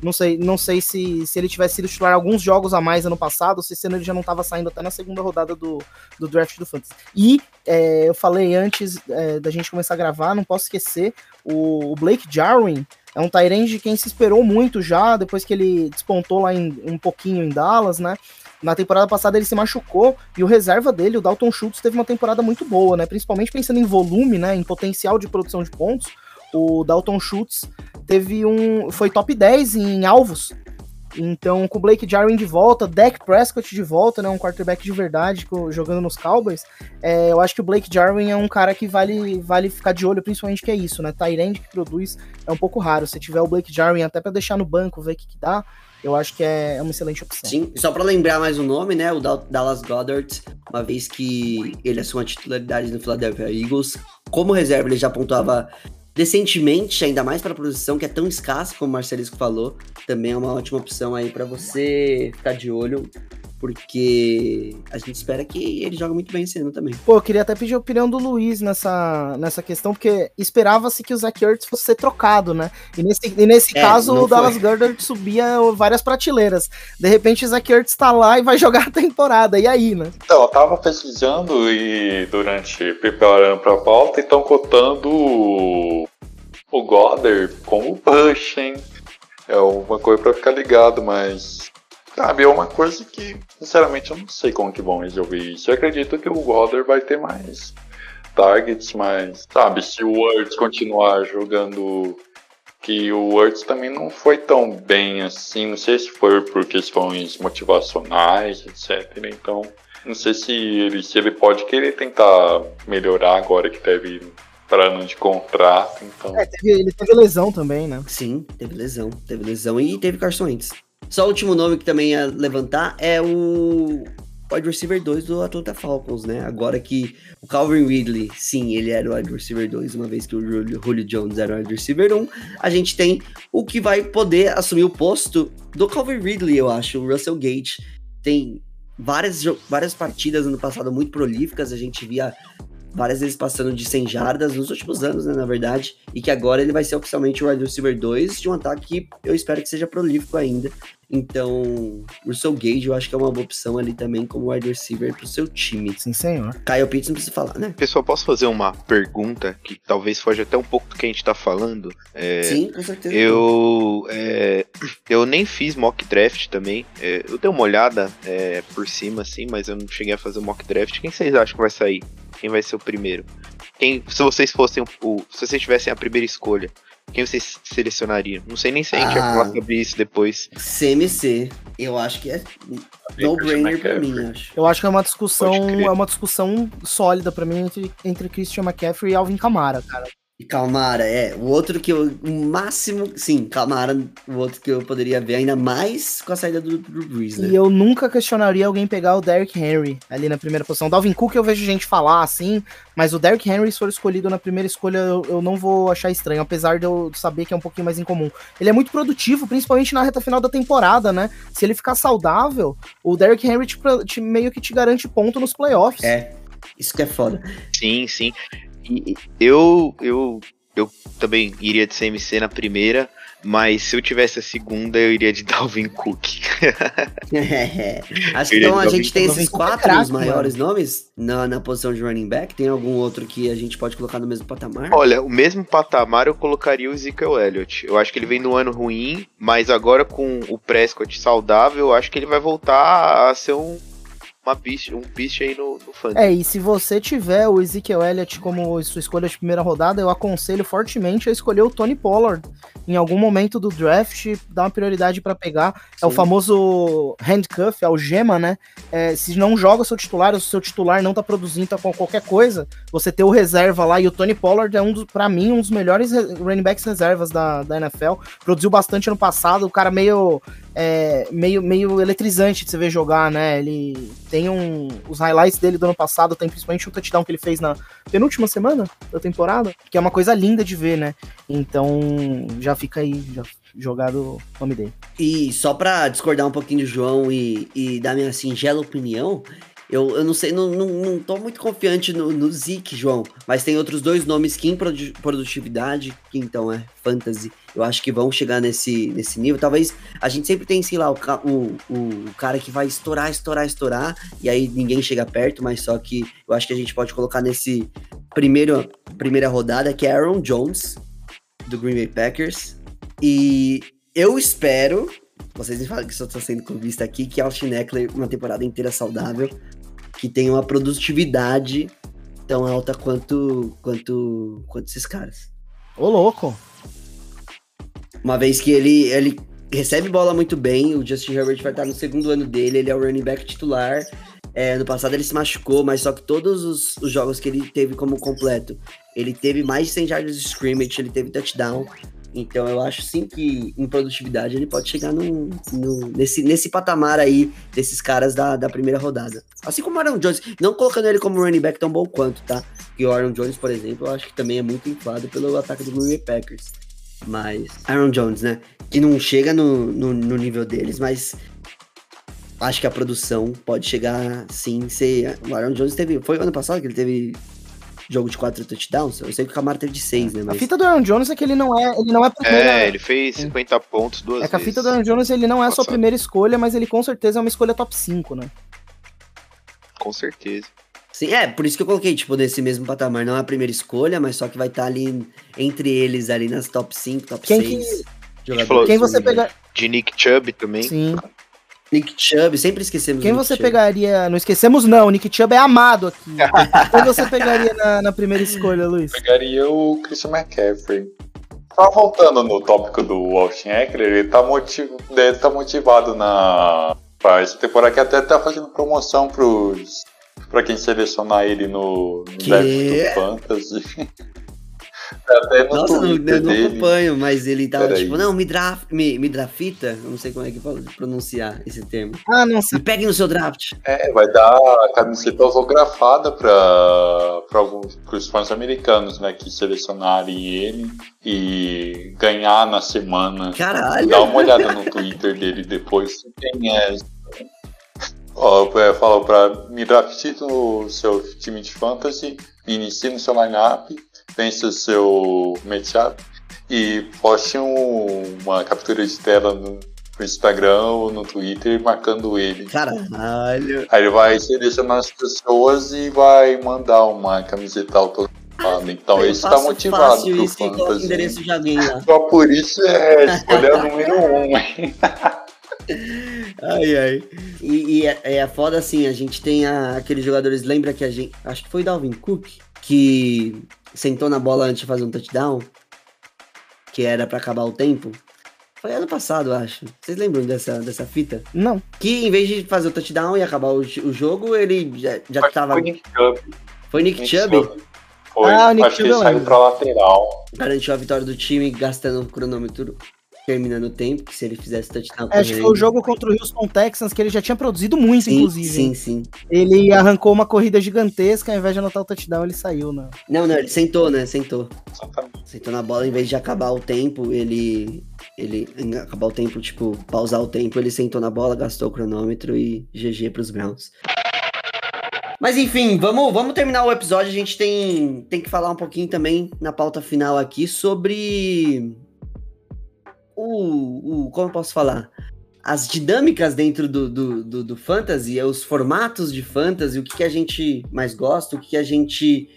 não sei, não sei se, se ele tivesse sido titular alguns jogos a mais ano passado, se esse ano ele já não estava saindo até na segunda rodada do, do draft do Fantasy. E é, eu falei antes é, da gente começar a gravar, não posso esquecer, o, o Blake Jarwin é um Tyrande de quem se esperou muito já, depois que ele despontou lá em, um pouquinho em Dallas, né? Na temporada passada ele se machucou e o reserva dele, o Dalton Schultz, teve uma temporada muito boa, né? Principalmente pensando em volume, né? Em potencial de produção de pontos. O Dalton Schultz teve um. foi top 10 em alvos. Então, com o Blake Jarwin de volta, Dak Prescott de volta, né? Um quarterback de verdade jogando nos Cowboys. É, eu acho que o Blake Jarwin é um cara que vale, vale ficar de olho, principalmente que é isso, né? Tyrande que produz é um pouco raro. Se tiver o Blake Jarwin até para deixar no banco, ver o que, que dá, eu acho que é, é uma excelente opção. Sim, só para lembrar mais o nome, né? O Dallas Goddard, uma vez que ele assumiu a titularidade no Philadelphia Eagles, como reserva ele já pontuava decentemente, ainda mais para a posição que é tão escassa, como o Marcelisco falou, também é uma ótima opção aí para você ficar de olho porque a gente espera que ele joga muito bem esse ano também. Pô, eu queria até pedir a opinião do Luiz nessa, nessa questão, porque esperava-se que o Zach Ertz fosse ser trocado, né? E nesse, e nesse é, caso, o Dallas Goddard subia várias prateleiras. De repente, o Zach Ertz tá lá e vai jogar a temporada, e aí, né? Então, eu tava pesquisando e durante, preparando pra pauta, e estão cotando o Goddard como push, hein? É uma coisa pra ficar ligado, mas sabe, é uma coisa que, sinceramente, eu não sei como que vão resolver isso. Eu acredito que o Water vai ter mais targets, mas, sabe, se o Words continuar jogando que o Words também não foi tão bem assim, não sei se foi por questões motivacionais, etc. Então, não sei se ele, se ele pode querer tentar melhorar agora que teve para ano de contrato, então. É, teve- ele teve lesão também, né? Sim, teve lesão. Teve lesão e teve Carson Wentz. Só o último nome que também ia levantar é o wide receiver 2 do Atlanta Falcons, né? Agora que o Calvin Ridley, sim, ele era o wide receiver 2, uma vez que o Julio, Jones era o wide receiver 1, a gente tem o que vai poder assumir o posto do Calvin Ridley, eu acho, o Russell Gage. Tem várias, várias partidas no passado muito prolíficas, a gente via várias vezes passando de 100 jardas nos últimos anos, né, na verdade, e que agora ele vai ser oficialmente o wide receiver 2 de um ataque que eu espero que seja prolífico ainda. Então, Russell Gage eu acho que é uma boa opção ali também como wide receiver pro seu time. Sim, senhor. Kyle Pitts não precisa falar, né? Pessoal, posso fazer uma pergunta que talvez foge até um pouco do que a gente tá falando? É, Sim, com certeza. Eu, é, eu nem fiz mock draft também. É, eu dei uma olhada é, por cima, assim, mas eu não cheguei a fazer o mock draft. Quem vocês acham que vai sair? Quem vai ser o primeiro? Quem, se vocês fossem o, se vocês tivessem a primeira escolha, quem vocês selecionariam? Não sei nem se a gente Ah. vai falar sobre isso depois. CMC, eu acho que é no-brainer pra mim, acho. Eu acho que é uma discussão, é uma discussão sólida pra mim entre, entre Christian McCaffrey e Alvin Kamara, cara. E Calmara, é. O outro que eu. O máximo. Sim, Calmara, o outro que eu poderia ver ainda mais com a saída do, do Breeze, né? E eu nunca questionaria alguém pegar o Derrick Henry ali na primeira posição. Dalvin Cook eu vejo gente falar assim, mas o Derrick Henry, se for escolhido na primeira escolha, eu, eu não vou achar estranho, apesar de eu saber que é um pouquinho mais incomum. Ele é muito produtivo, principalmente na reta final da temporada, né? Se ele ficar saudável, o Derrick Henry te, te- meio que te garante ponto nos playoffs. É, isso que é foda. Sim, sim. Eu, eu, eu também iria de CMC na primeira, mas se eu tivesse a segunda, eu iria de Dalvin Cook. É. Acho que então a é gente tem Dalvin esses é quatro craque, os maiores nomes na, na posição de running back. Tem algum outro que a gente pode colocar no mesmo patamar? Olha, o mesmo patamar eu colocaria o Ezekiel Elliott. Eu acho que ele vem no ano ruim, mas agora com o Prescott saudável, eu acho que ele vai voltar a ser um, uma um beast aí no, no fantasy. É, e se você tiver o Ezekiel Elliott como sua escolha de primeira rodada, eu aconselho fortemente a escolher o Tony Pollard. Em algum momento do draft, dá uma prioridade pra pegar. É o Sim. famoso handcuff, algema, né? É, se não joga o seu titular, ou se o seu titular não tá produzindo tá com qualquer coisa, você ter o reserva lá. E o Tony Pollard é, um dos, pra mim, um dos melhores re- running backs reservas da, da NFL. Produziu bastante ano passado, o cara meio, é, meio, meio eletrizante de você ver jogar, né? Ele tem um. Os highlights dele do ano passado, tem principalmente o touchdown que ele fez na penúltima semana da temporada, que é uma coisa linda de ver, né? Então, já fica aí, já jogado o nome dele. E só pra discordar um pouquinho do João e, e dar minha singela opinião, eu, eu não sei, não, não, não tô muito confiante no, no Zeke, João, mas tem outros dois nomes que em produ- produtividade, que então é fantasy, eu acho que vão chegar nesse, nesse nível. Talvez a gente sempre tem, sei lá, o, o, o cara que vai estourar, estourar, estourar, e aí ninguém chega perto, mas só que eu acho que a gente pode colocar nesse primeiro, primeira rodada, que é Aaron Jones, do Green Bay Packers. E eu espero, vocês me falam que só estou sendo clubista aqui, que Austin Eckler, uma temporada inteira saudável, que tenha uma produtividade tão alta quanto, quanto, quanto esses caras. Ô, louco! Uma vez que ele, ele recebe bola muito bem, o Justin Herbert vai estar no segundo ano dele, ele é o running back titular. É, no passado ele se machucou, mas só que todos os, os jogos que ele teve como completo, ele teve mais de 100 yards de scrimmage, ele teve touchdown. Então eu acho sim que em produtividade ele pode chegar no, no- nesse, nesse patamar aí desses caras da, da primeira rodada. Assim como o Aaron Jones, não colocando ele como running back tão bom quanto, tá? Porque o Aaron Jones, por exemplo, eu acho que também é muito inflado pelo ataque do Green Bay Packers. Mas Aaron Jones, né? Que não chega no, no, no nível deles, mas acho que a produção pode chegar sim. Ser, o Aaron Jones teve. Foi ano passado que ele teve jogo de quatro touchdowns? Eu sei que o Camaro teve de seis, né? A Mas fita do Aaron Jones é que ele não é, ele não é a primeira. É, ele fez 50 pontos duas É que a vezes. fita do Aaron Jones ele não é a sua primeira escolha, mas ele com certeza é uma escolha top 5, né? Com certeza. sim, é, por isso que eu coloquei, tipo, nesse mesmo patamar. Não é a primeira escolha, mas só que vai estar ali entre eles, ali nas top 5, top Quem 6. que- Quem você pegar. De Nick Chubb também. Sim. Nick Chubb, sempre esquecemos Quem você Chubb. pegaria? Não esquecemos, não. Nick Chubb é amado aqui. Quem você pegaria na, na primeira escolha, Luiz? Pegaria o Christian McCaffrey. Só voltando no tópico do Austin Eckler, ele tá, motiv... ele tá motivado na pra essa temporada que até tá fazendo promoção pros pra quem selecionar ele no, no Que? draft do Fantasy. Até no Nossa, eu não, eu não acompanho, mas ele tava Peraí. tipo, não, me, draf, me, me drafita, eu não sei como é que pode pronunciar esse termo. Ah, não sei. Me pegue no seu draft. É, vai dar a camiseta autografada para alguns pros fãs americanos, né, que selecionarem ele e ganhar na semana. Caralho. Dá uma olhada no Twitter dele depois. Quem é? Ó, é, fala pra me drafte no seu time de fantasy, inicie no seu lineup, pense o seu matchup e poste um- uma captura de tela no, no Instagram ou no Twitter marcando ele. Caralho. Aí ele vai selecionar as pessoas e vai mandar uma camiseta autografada. Então Eu esse tá motivado fácil pro isso o fantasy. endereço de alguém lá. Só por isso é escolha número um. hein? Ai, ai. E, e é, é foda assim, a gente tem a- aqueles jogadores, lembra que a gente. Acho que foi Dalvin Cook, que sentou na bola antes de fazer um touchdown, que era pra acabar o tempo. Foi ano passado, eu acho. Vocês lembram dessa, dessa fita? Não. Que em vez de fazer o touchdown e acabar o, o jogo, ele já, já que tava. Foi Nick Chubb. Foi Nick Nick Chubb? Chubb. Foi. Ah, o Nick Acho que Chubb ele eu saiu pra lateral. Garantiu a vitória do time gastando o cronômetro, terminando o tempo, que se ele fizesse touchdown. Acho que foi o jogo contra o Houston Texans que ele já tinha produzido muito, Sim, inclusive. sim, sim. Ele arrancou uma corrida gigantesca, ao invés de anotar o touchdown, ele saiu, né? Não, não, ele sentou, né? Sentou. Sentou na bola, em vez de acabar o tempo, ele. Ele. Acabar o tempo, tipo, pausar o tempo, ele sentou na bola, gastou o cronômetro e GG pros Browns. Mas enfim, vamos, vamos terminar o episódio. A gente tem, tem que falar um pouquinho também na pauta final aqui sobre. O. o como eu posso falar? As dinâmicas dentro do, do, do, do fantasy, os formatos de fantasy, o que, que a gente mais gosta, o que, que a gente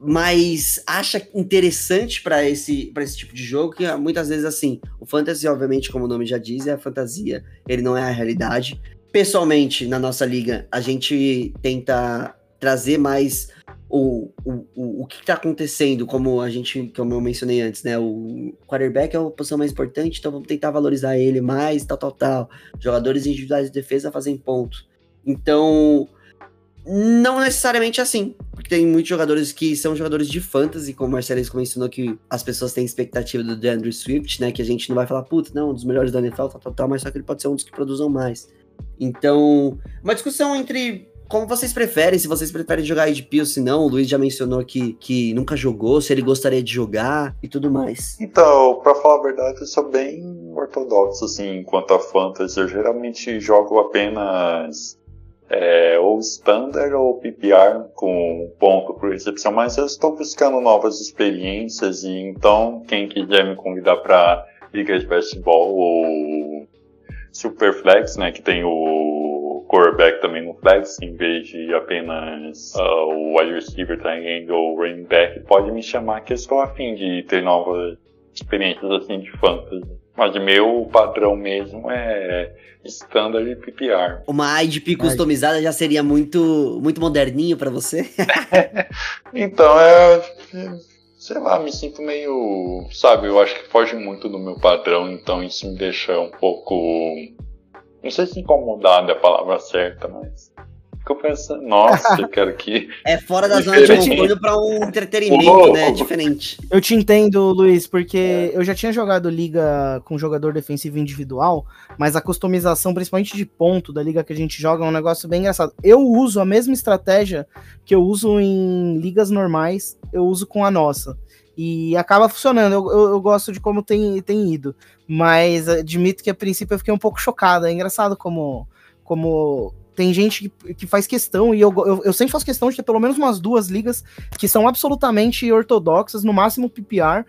mais acha interessante para esse, esse tipo de jogo, que muitas vezes assim, o fantasy, obviamente, como o nome já diz, é a fantasia, ele não é a realidade. Pessoalmente, na nossa liga, a gente tenta trazer mais o, o, o, o que está acontecendo, como a gente, como eu mencionei antes, né? O quarterback é a posição mais importante, então vamos tentar valorizar ele mais, tal, tal, tal. Jogadores individuais de defesa fazem ponto. Então, não necessariamente assim, porque tem muitos jogadores que são jogadores de fantasy, como o Marcelo mencionou que as pessoas têm expectativa do DeAndre Swift, né? Que a gente não vai falar, puta, não, um dos melhores da NFL, tal, tal, tal, mas só que ele pode ser um dos que produzam mais. Então, uma discussão entre como vocês preferem, se vocês preferem jogar ADP ou se não, o Luiz já mencionou que, que nunca jogou, se ele gostaria de jogar e tudo mais. Então, pra falar a verdade, eu sou bem ortodoxo, assim, quanto a fantasy. Eu geralmente jogo apenas é, ou standard ou PPR com ponto por recepção, mas eu estou buscando novas experiências e então quem quiser me convidar para liga de baseball ou Superflex, né, que tem o quarterback também no flex, em vez de apenas ah, o wide receiver tight end ou running back, pode me chamar que eu estou afim de ter novas experiências assim de fantasy. Mas meu padrão mesmo é standard e PPR. Uma ADP customizada já seria muito, muito moderninho pra você? Então é. Sei lá, me sinto meio. Sabe, eu acho que foge muito do meu padrão, então isso me deixa um pouco. Não sei se incomodado é a palavra certa, mas. Fico pensando, nossa, eu quero que. É fora da zona de conforto pra um entretenimento, Ô, né? Diferente. Eu te entendo, Luiz, porque eu já tinha jogado liga com jogador defensivo individual, mas a customização, principalmente de ponto da liga que a gente joga, é um negócio bem engraçado. Eu uso a mesma estratégia que eu uso em ligas normais, eu uso com a nossa. E acaba funcionando. Eu, eu, eu gosto de como tem, tem ido. Mas admito que a princípio eu fiquei um pouco chocado. É engraçado como. como tem gente que, que faz questão, e eu, eu, eu sempre faço questão de ter pelo menos umas duas ligas que são absolutamente ortodoxas, no máximo PPR.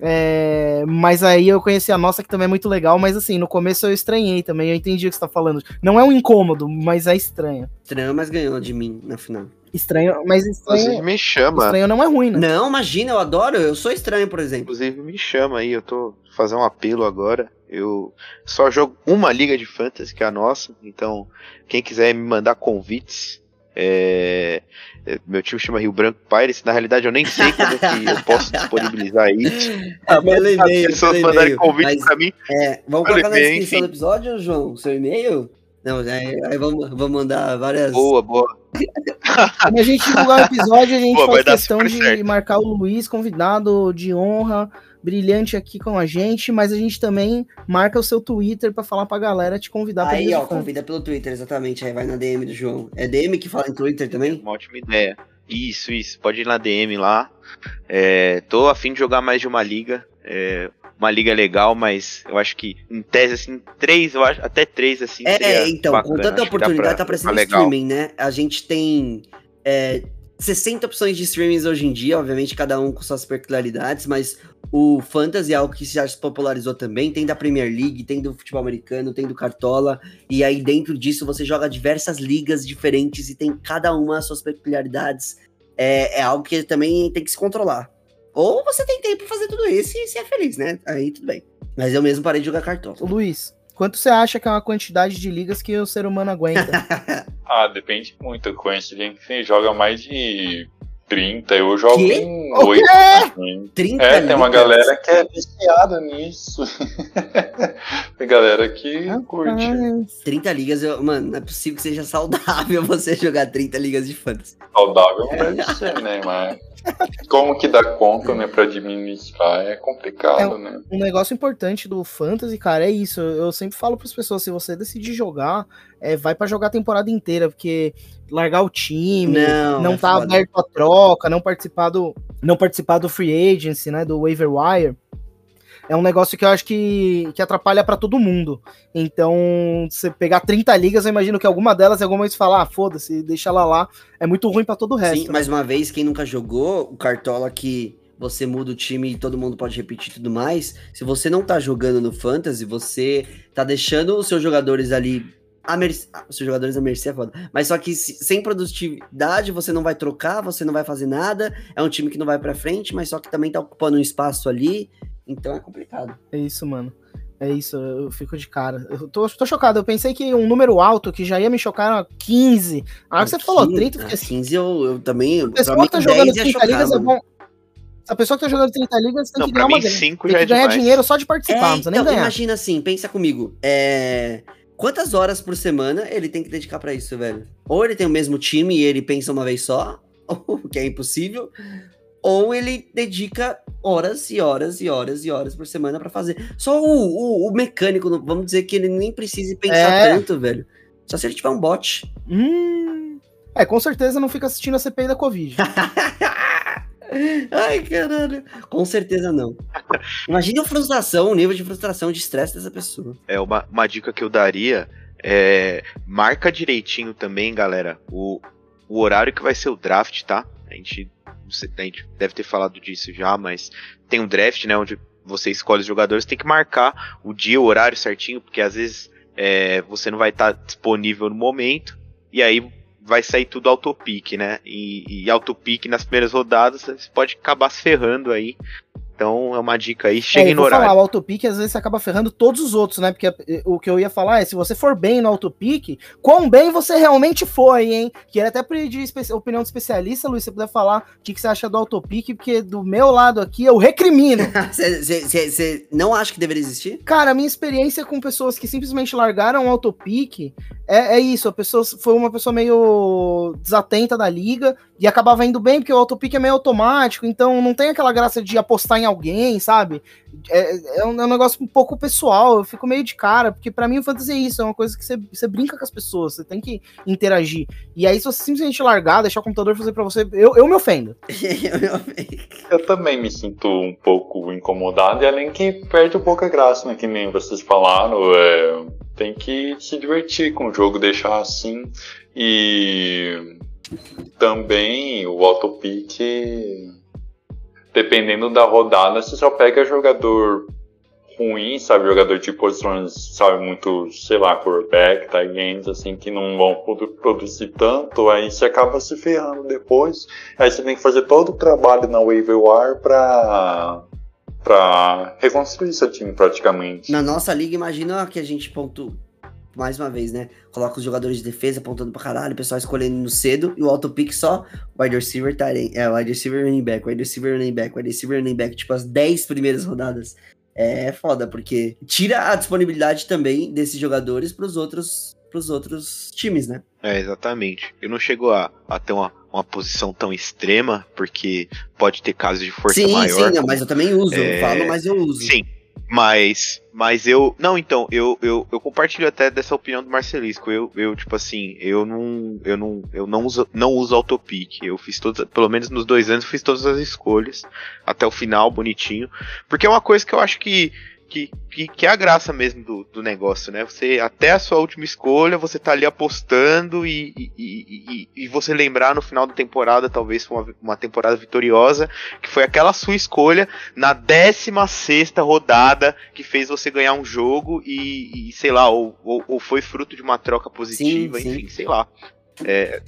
É, mas aí eu conheci a nossa, que também é muito legal, mas assim, no começo eu estranhei também, eu entendi o que você tá falando. Não é um incômodo, mas é estranho. Estranho, mas ganhou de mim na final. Estranho, mas Inclusive estranho, me chama. estranho não é ruim, né? Não, imagina, eu adoro, eu sou estranho, por exemplo. Inclusive me chama aí, eu tô fazendo um apelo agora. Eu só jogo uma liga de fantasy, que é a nossa. Então, quem quiser me mandar convites, é, é, meu time chama Rio Branco Pirates. Na realidade, eu nem sei como que eu posso disponibilizar isso. Ah, pelo e-mail, As pessoas mandarem convite Mas, pra mim. é, vamos colocar na descrição enfim. do episódio, João, seu e-mail? Não, aí, aí vamos, vamos mandar várias. Boa, boa. Quando a gente divulgar o episódio, a gente Pô, faz questão de certo. marcar o Luiz, convidado de honra, brilhante aqui com a gente, mas a gente também marca o seu Twitter pra falar pra galera te convidar pra Aí, ó, convida pelo Twitter, exatamente. Aí vai na DM do João. É DM que fala em Twitter também? Uma ótima ideia. Isso, isso. Pode ir na DM lá. É, tô a fim de jogar mais de uma liga. É, uma liga legal, mas eu acho que em tese, assim, três, eu acho, até três, assim. É, então, bacana. com tanta oportunidade, pra- tá parecendo tá streaming, né? A gente tem é, 60 opções de streamings hoje em dia, obviamente, cada um com suas peculiaridades, mas o Fantasy é algo que já se popularizou também. Tem da Premier League, tem do futebol americano, tem do Cartola, e aí dentro disso você joga diversas ligas diferentes e tem cada uma as suas peculiaridades. É, é algo que também tem que se controlar. Ou você tem tempo pra fazer tudo isso e ser é feliz, né? Aí tudo bem. Mas eu mesmo parei de jogar Cartola. Ô, Luiz, quanto você acha que é uma quantidade de ligas que o ser humano aguenta? Ah, depende muito. Conheço gente que joga mais de 30, eu jogo Quê? em O 8. quê? assim. 30 É, tem uma ligas? galera que é viciada nisso. tem galera que curte. Rapaz. 30 ligas, eu, mano, não é possível que seja saudável você jogar 30 ligas de fantasy. Saudável não deve ser, né? Mas como que dá conta, né, pra administrar é complicado, né? Um negócio importante do fantasy, cara, é isso. Eu sempre falo para as pessoas, se você decidir jogar, é, vai pra jogar a temporada inteira, porque largar o time, Não, não é tá foda. aberto a troca, não participar do não participar do free agency, né, do waiver wire. É um negócio que eu acho que, que atrapalha pra todo mundo. Então, você pegar 30 ligas, eu imagino que alguma delas, em algum momento, você fala, ah, foda-se, deixa ela lá. É muito ruim pra todo o resto. Sim, mais uma vez, quem nunca jogou, o Cartola que você muda o time e todo mundo pode repetir e tudo mais. Se você não tá jogando no Fantasy, você tá deixando os seus jogadores ali. A mercê, os seus jogadores à mercê é foda. Mas só que se- sem produtividade, você não vai trocar, você não vai fazer nada. É um time que não vai pra frente, mas só que também tá ocupando um espaço ali. Então é complicado. É isso, mano. É isso, eu fico de cara. Eu tô, tô chocado. Eu pensei que um número alto que já ia me chocar era 15. A hora que você falou 30, eu fiquei assim. 15 eu, eu também. A pessoa pra mim, que tá jogando 10 ia 30 chocar, ligas é bom. A pessoa que tá jogando 30 ligas tem Não, que ganhar uma grana. Tem já que é ganhar demais. dinheiro só de participar, não É, precisa nem então, ganhar. imagina assim, pensa comigo. É... Quantas horas por semana ele tem que dedicar pra isso, velho? Ou ele tem o mesmo time e ele pensa uma vez só, o que é impossível, ou ele dedica horas e horas e horas e horas por semana pra fazer. Só o, o, o mecânico, vamos dizer que ele nem precise pensar É. tanto, velho. Só se ele tiver um bot. Hum. É, com certeza não fica assistindo a CPI da Covid. Ai, caralho. Com certeza não. Imagina a frustração, o nível de frustração, de estresse dessa pessoa. É uma, uma dica que eu daria é marca direitinho também, galera, o, o horário que vai ser o draft, tá? A gente, a gente deve ter falado disso já, mas tem um draft, né, onde você escolhe os jogadores, tem que marcar o dia, o horário certinho, porque às vezes é, você não vai estar disponível no momento e aí vai sair tudo autopique, né? E, e autopique nas primeiras rodadas você pode acabar se ferrando aí. Então é uma dica aí, é, cheguem eu no horário. falar, o autopique às vezes você acaba ferrando todos os outros, né? Porque eh, o que eu ia falar é, se você for bem no autopique, quão bem você realmente foi, hein? Queria até pedir opinião de especialista, Luiz, se você puder falar o que, que você acha do autopique, porque do meu lado aqui eu recrimino. Você não acha que deveria existir? Cara, a minha experiência com pessoas que simplesmente largaram o autopique é, é isso. A pessoa foi uma pessoa meio desatenta da liga e acabava indo bem, porque o autopique é meio automático, então não tem aquela graça de apostar em alguém, sabe? É, é um, é um negócio um pouco pessoal. Eu fico meio de cara, porque pra mim o fantasy é isso, é uma coisa que você, você brinca com as pessoas, você tem que interagir. E aí, se você simplesmente largar, deixar o computador fazer pra você, eu, eu me ofendo. Eu também me sinto um pouco incomodado, e além que perde um pouco a graça, né? Que nem vocês falaram, é, tem que se divertir com o jogo, deixar assim. E também o autopique, dependendo da rodada, você só pega jogador ruim, sabe? Jogador de posições, sabe? Muito, sei lá, quarterback, tight ends, assim, que não vão produ- produzir tanto, aí você acaba se ferrando depois. Aí você tem que fazer todo o trabalho na waiver wire pra, pra reconstruir seu time praticamente. Na nossa liga, imagina que a gente pontua. Mais uma vez, né? Coloca os jogadores de defesa apontando pra caralho, o pessoal escolhendo no cedo e o autopick só wide receiver, tight é, wide receiver running back, wide receiver running back, wide receiver running back, tipo as 10 primeiras rodadas. É foda, porque tira a disponibilidade também desses jogadores pros outros, pros outros times, né? É, exatamente. Eu não chego a, a ter uma, uma posição tão extrema, porque pode ter casos de força sim, maior. sim, não, mas eu também uso. É, Eu falo, mas eu uso. Sim, mas, mas eu. Não, então, eu, eu, eu compartilho até dessa opinião do Marcelisco. Eu, eu tipo assim, eu não. Eu não, eu não uso, não uso autopic. Eu fiz todas, pelo menos nos dois anos, eu fiz todas as escolhas. Até o final, bonitinho. Porque é uma coisa que eu acho que. Que, que, que é a graça mesmo do, do negócio, né? Você, até a sua última escolha, você tá ali apostando e, e, e, e- você lembrar no final da temporada, talvez uma, uma temporada vitoriosa, que foi aquela sua escolha na 16 rodada que fez você ganhar um jogo e, e, sei lá, ou, ou, ou foi fruto de uma troca positiva, Sim, sim. enfim, sei lá. É,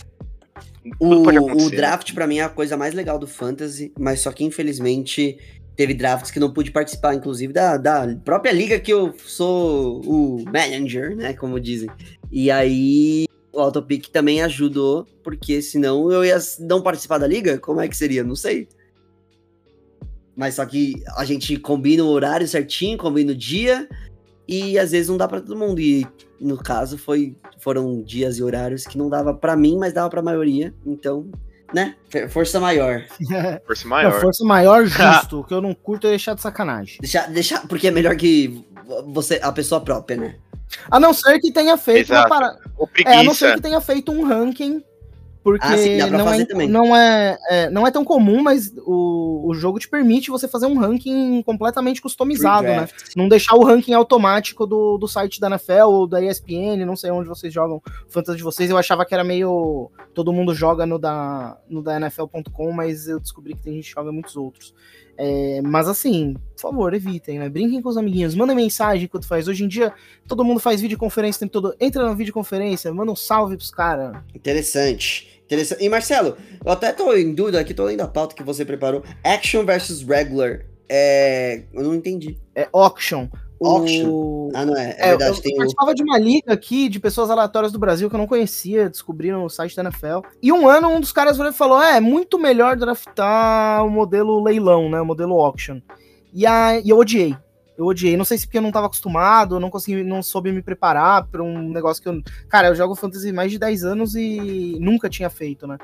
O, o acontecer. draft, pra mim, é a coisa mais legal do Fantasy, mas só que, infelizmente, teve drafts que não pude participar, inclusive, da, da própria liga que eu sou o manager, né? Como dizem. E aí, o Autopic também ajudou, porque senão eu ia não participar da liga? Como é que seria? Não sei. Mas só que a gente combina o horário certinho, combina o dia, e às vezes não dá pra todo mundo. E no caso foi foram dias e horários que não dava pra mim, mas dava pra maioria. Então, né? For- Força maior. força Não, maior. força maior, justo. O que eu não curto é deixar de sacanagem. Deixar, deixar, porque é melhor que você, a pessoa própria, né? A não ser que tenha feito uma Exato. parada. Ou É, a não ser que tenha feito um ranking. Porque Ah, sim, não, é, não, é, é, não é tão comum, mas o, o jogo te permite você fazer um ranking completamente customizado, né? Não deixar o ranking automático do, do site da NFL ou da ESPN, não sei onde vocês jogam fantasy de vocês. Eu achava que era meio. Todo mundo joga no da, no da NFL.com, mas eu descobri que tem gente que joga muitos outros. É, mas assim, por favor, evitem, né? Brinquem com os amiguinhos, mandem mensagem enquanto faz. Hoje em dia, todo mundo faz videoconferência o tempo todo. Entra na videoconferência, manda um salve pros caras. Interessante. Interessante. E Marcelo, eu até tô em dúvida aqui, tô lendo a pauta que você preparou. Action versus regular. É. Eu não entendi. É auction. Auction? O... Ah, não é. É, É, verdade, eu, tem eu o. participava de uma liga aqui de pessoas aleatórias do Brasil que eu não conhecia, descobri no site da NFL. E um ano um dos caras falou: é, é muito melhor draftar o modelo leilão, né? O modelo auction. E, a, e eu odiei. Eu odiei. Não sei se porque eu não tava acostumado, eu não consegui, não soube me preparar pra um negócio que eu. Cara, eu jogo fantasy mais de 10 anos e nunca tinha feito, né?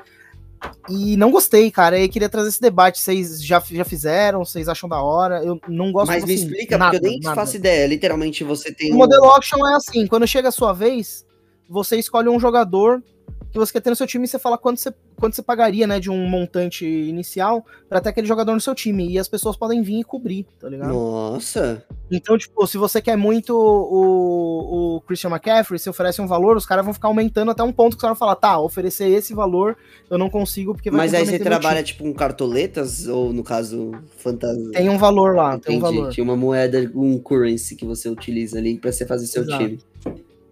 E não gostei, cara. E queria trazer esse debate. Vocês já, já fizeram? Vocês acham da hora? Eu não gosto Mas me assim, explica, nada, porque eu nem nada. faço ideia. Literalmente você tem O modelo auction é assim, quando chega a sua vez, você escolhe um jogador que você quer ter no seu time e você fala quanto você, quanto você pagaria, né, de um montante inicial pra ter aquele jogador no seu time. E as pessoas podem vir e cobrir, tá ligado? Nossa. Então, tipo, se você quer muito o, o Christian McCaffrey, você oferece um valor, os caras vão ficar aumentando até um ponto que você vai falar, tá, oferecer esse valor eu não consigo porque vai Mas aí você trabalha tipo com cartoletas, ou no caso, fantasia. time. Tem um valor lá, tem um Entendi. valor. Tinha uma moeda, um currency que você utiliza ali pra você fazer seu Exato. time.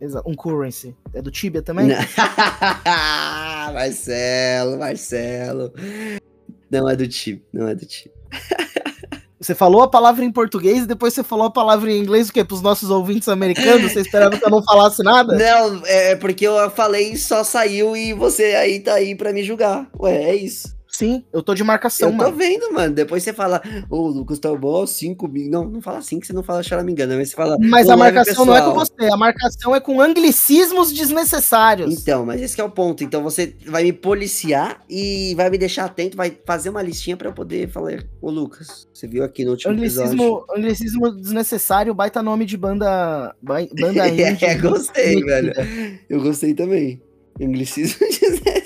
Exa- Um currency. É do Tibia também? Marcelo, Marcelo. Não é do time, não é do time. Você falou a palavra em português e depois você falou a palavra em inglês, o quê? Pros nossos ouvintes americanos? Você esperava que eu não falasse nada? Não, é porque eu falei só saiu e você aí tá aí pra me julgar. Ué, é isso. Sim, eu tô de marcação, eu tô mano. vendo, mano. Depois você fala, ô, o Lucas tá bom, 5 mil. Não, não fala assim que você não fala choramingando, mas você fala. Mas "Ô, a marcação não é com pessoal." você, a marcação é com anglicismos desnecessários. Então, mas esse que é o ponto. Então você vai me policiar e vai me deixar atento, vai fazer uma listinha pra eu poder falar, ô Lucas, você viu aqui no último episódio. Anglicismo, anglicismo desnecessário, baita nome de banda. ba- Banda é, gostei, velho. Eu gostei também. Anglicismo desnecessário.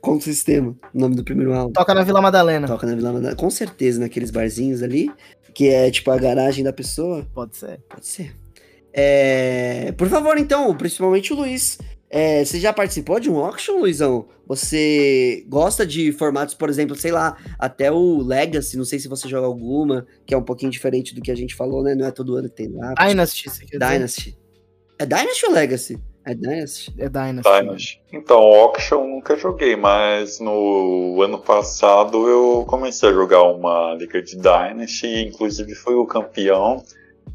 Com o sistema, o nome do primeiro álbum. Toca na Vila Madalena. Toca na Vila Madalena. Com certeza, naqueles barzinhos ali, que é tipo a garagem da pessoa. Pode ser. Pode ser. É, Por favor, então, principalmente o Luiz. é, Você já participou de um auction, Luizão? Você gosta de formatos, por exemplo, sei lá, até o Legacy, não sei se você joga alguma, que é um pouquinho diferente do que a gente falou, né? Não é todo ano que tem lá. Dynasty, você quer dizer? Dynasty. É Dynasty ou Legacy? É Dynasty? É Dynasty. Dynasty. Então, Auction eu nunca joguei, mas no ano passado eu comecei a jogar uma liga de Dynasty, e inclusive fui o campeão.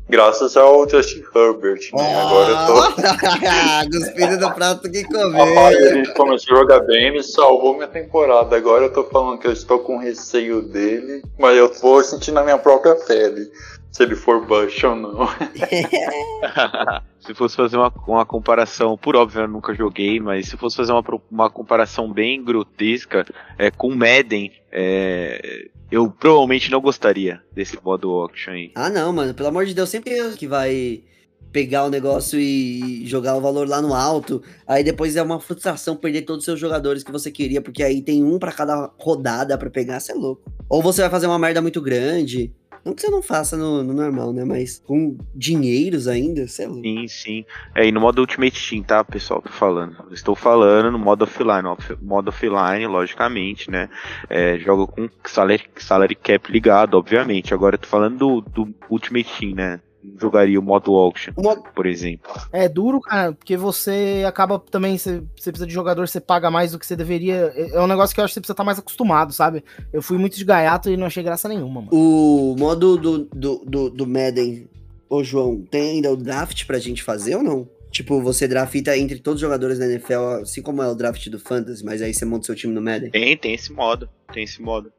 Graças ao Justin Herbert, né? Agora eu tô. Cuspindo do prato que Rapaz, comer. ele começou a jogar bem, ele salvou minha temporada. Agora eu tô falando que eu estou com receio dele, mas eu vou sentir na minha própria pele se ele for baixo ou não. se fosse fazer uma, uma comparação, por óbvio eu nunca joguei, mas se fosse fazer uma, uma comparação bem grotesca é, com Madden, é, eu provavelmente não gostaria desse modo auction aí. Ah, não, mano. Pelo amor de Deus, sempre eu que vai pegar o negócio e jogar o valor lá no alto. Aí depois é uma frustração perder todos os seus jogadores que você queria, porque aí tem um pra cada rodada pra pegar, você é louco. Ou você vai fazer uma merda muito grande. Não que você não faça no, no normal, né? Mas com dinheiros ainda, é louco. Sim, sim. É, e no modo Ultimate Team, tá, pessoal? Tô falando. Estou falando no modo offline. Off- modo offline, logicamente, né? É, jogo com salary, salary cap ligado, obviamente. Agora eu tô falando do, do Ultimate Team, né? Jogaria o modo auction, O modo- por exemplo. É duro, cara, porque você acaba também, você, você precisa de jogador, você paga mais do que você deveria. É é um negócio que eu acho que você precisa estar mais acostumado, sabe? Eu fui muito de gaiato e não achei graça nenhuma, mano. O modo do, do, do, do Madden, ô João, tem ainda o draft pra gente fazer ou não? Tipo, você drafta entre todos os jogadores da NFL, assim como é o draft do Fantasy, mas aí você monta seu time no Madden. Tem, tem esse modo. Tem esse modo.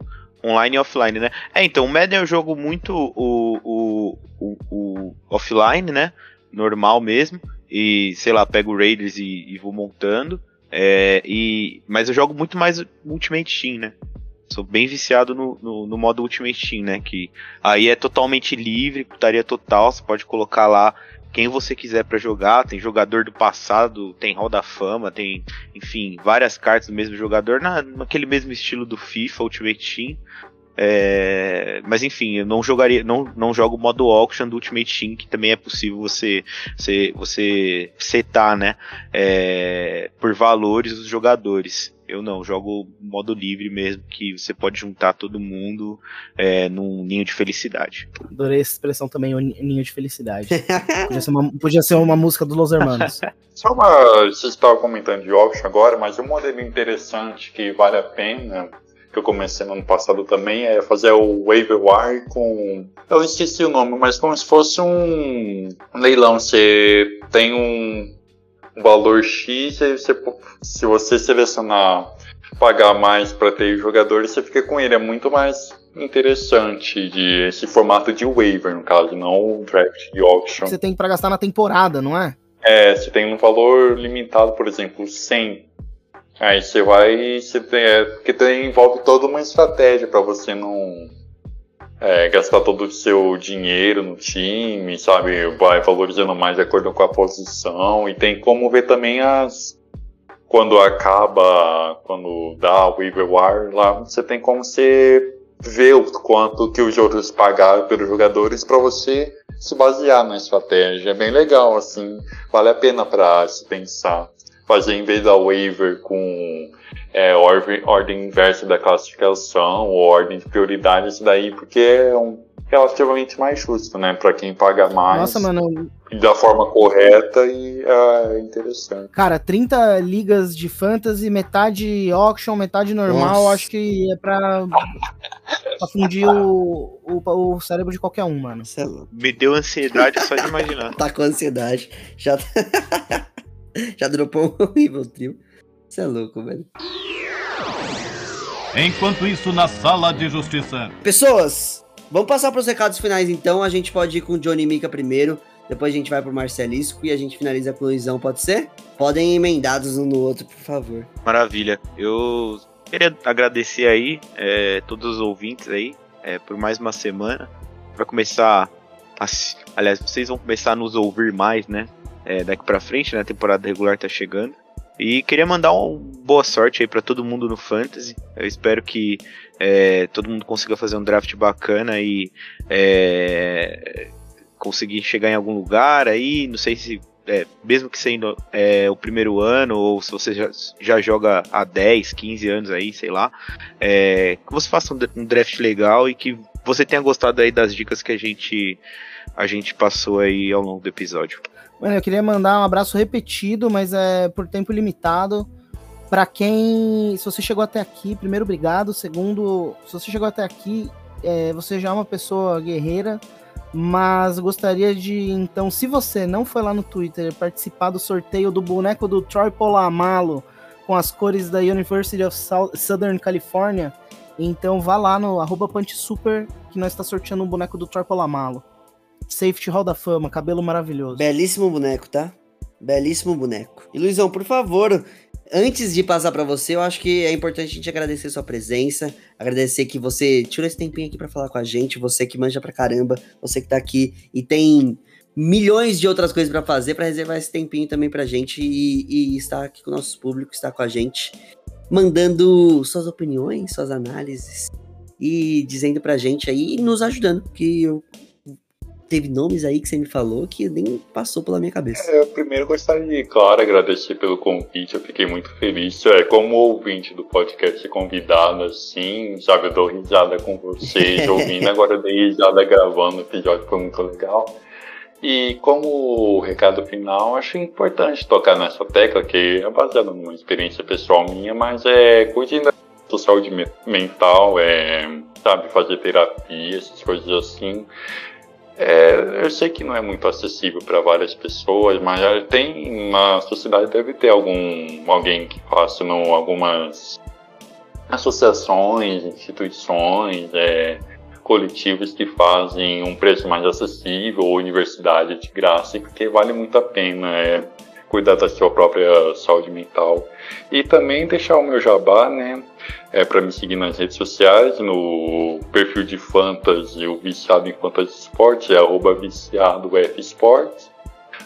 Online e offline, né? É, então, o Madden eu jogo muito o, o, o, o offline, né? Normal mesmo. E, sei lá, pego o Raiders e, e vou montando. É, e, mas eu jogo muito mais Ultimate Team, né? Sou bem viciado no, no, no modo Ultimate Team, né? Que aí é totalmente livre, putaria total. Você pode colocar lá quem você quiser pra jogar. Tem jogador do passado, tem Hall da Fama, tem enfim, várias cartas do mesmo jogador na, naquele mesmo estilo do FIFA Ultimate Team. É, mas enfim, eu não jogaria, não, não jogo o modo auction do Ultimate Team, que também é possível você você, você setar, né, é, por valores os jogadores. Eu não, jogo o modo livre mesmo, que você pode juntar todo mundo é, num ninho de felicidade. Adorei essa expressão também, o ni- ninho de felicidade. podia, ser uma, podia ser uma música do Los Hermanos. Só uma. Vocês estavam comentando de auction agora, mas um modelo interessante que vale a pena, que eu comecei no ano passado também, é fazer o waiver wire com. Eu esqueci o nome, mas como se fosse um, leilão. Você tem um valor X, e você, se você selecionar pagar mais para ter jogadores, você fica com ele. É muito mais interessante de esse formato de waiver, no caso, não o draft de auction. você tem pra gastar na temporada, não é? É, você tem um valor limitado, por exemplo, 100. Aí você vai. Você tem, é, porque tem, envolve toda uma estratégia para você não é, gastar todo o seu dinheiro no time, sabe? Vai valorizando mais de acordo com a posição. E tem como ver também as. Quando acaba, quando dá o wire lá, você tem como você ver o quanto que os outros pagaram pelos jogadores para você se basear na estratégia. É bem legal, assim, vale a pena para se pensar. Fazer em vez da waiver com é, ordem, ordem inversa da classificação ou ordem de prioridade, isso daí, porque é um relativamente mais justo, né? Para quem paga mais Nossa, mano, e da forma correta e é interessante. cara, 30 ligas de fantasy, metade auction, metade normal, Nossa. acho que é pra, pra fundir o, o, o cérebro de qualquer um, mano. É. Me deu ansiedade só de imaginar. Tá com ansiedade. Já, já dropou um nível trio. Você é louco, velho. Enquanto isso, na sala de justiça. Pessoas, vamos passar pros recados finais então. A gente pode ir com o Johnny Mika primeiro. Depois a gente vai pro Marcelisco e a gente finaliza com o Luizão, pode ser? Podem emendados um no outro, por favor. Maravilha. Eu queria agradecer aí é, todos os ouvintes aí é, por mais uma semana. Para começar, a aliás, vocês vão começar a nos ouvir mais, né? É, daqui pra frente, né? A temporada regular tá chegando. E queria mandar uma boa sorte aí para todo mundo no Fantasy. Eu espero que é, todo mundo consiga fazer um draft bacana e é, conseguir chegar em algum lugar aí. Não sei se, é, mesmo que sendo é, o primeiro ano, ou se você já, já joga há 10, 15 anos aí, sei lá, é, que você faça um, um draft legal e que você tenha gostado aí das dicas que a gente, a gente passou aí ao longo do episódio. Mano, eu queria mandar um abraço repetido, mas é por tempo limitado. Pra quem. Se você chegou até aqui, primeiro, obrigado. Segundo, se você chegou até aqui, é, você já é uma pessoa guerreira. Mas gostaria de. Então, se você não foi lá no Twitter participar do sorteio do boneco do Troy Polamalu com as cores da University of Southern California, então vá lá no arroba Super que nós está sorteando um boneco do Troy Polamalu. Safety Hall da Fama, cabelo maravilhoso. Belíssimo boneco, tá? Belíssimo boneco. E Luizão, por favor, antes de passar para você, eu acho que é importante a gente agradecer sua presença, agradecer que você tirou esse tempinho aqui para falar com a gente, você que manja pra caramba, você que tá aqui e tem milhões de outras coisas para fazer, para reservar esse tempinho também pra gente e, e estar aqui com o nosso público, estar com a gente, mandando suas opiniões, suas análises e dizendo pra gente aí e nos ajudando, que eu teve nomes aí que você me falou que nem passou pela minha cabeça. É, eu primeiro gostaria de, claro, agradecer pelo convite, eu fiquei muito feliz. É, como ouvinte do podcast convidado, assim, sabe, eu dou risada com vocês, ouvindo, agora eu dei risada gravando o episódio, foi muito legal. E como recado final, acho importante tocar nessa tecla, que é baseada numa experiência pessoal minha, mas é cuidando da saúde mental, é, sabe, fazer terapia, essas coisas assim. É, eu sei que não é muito acessível para várias pessoas, mas tem na sociedade deve ter algum alguém que faça não, algumas associações, instituições, é, coletivos que fazem um preço mais acessível ou universidade de graça, porque vale muito a pena é, cuidar da sua própria saúde mental. E também deixar o meu jabá, né? é, para me seguir nas redes sociais, no perfil de Fantasy, o Viciado em Fantasy Sports, é arroba viciado F Sports.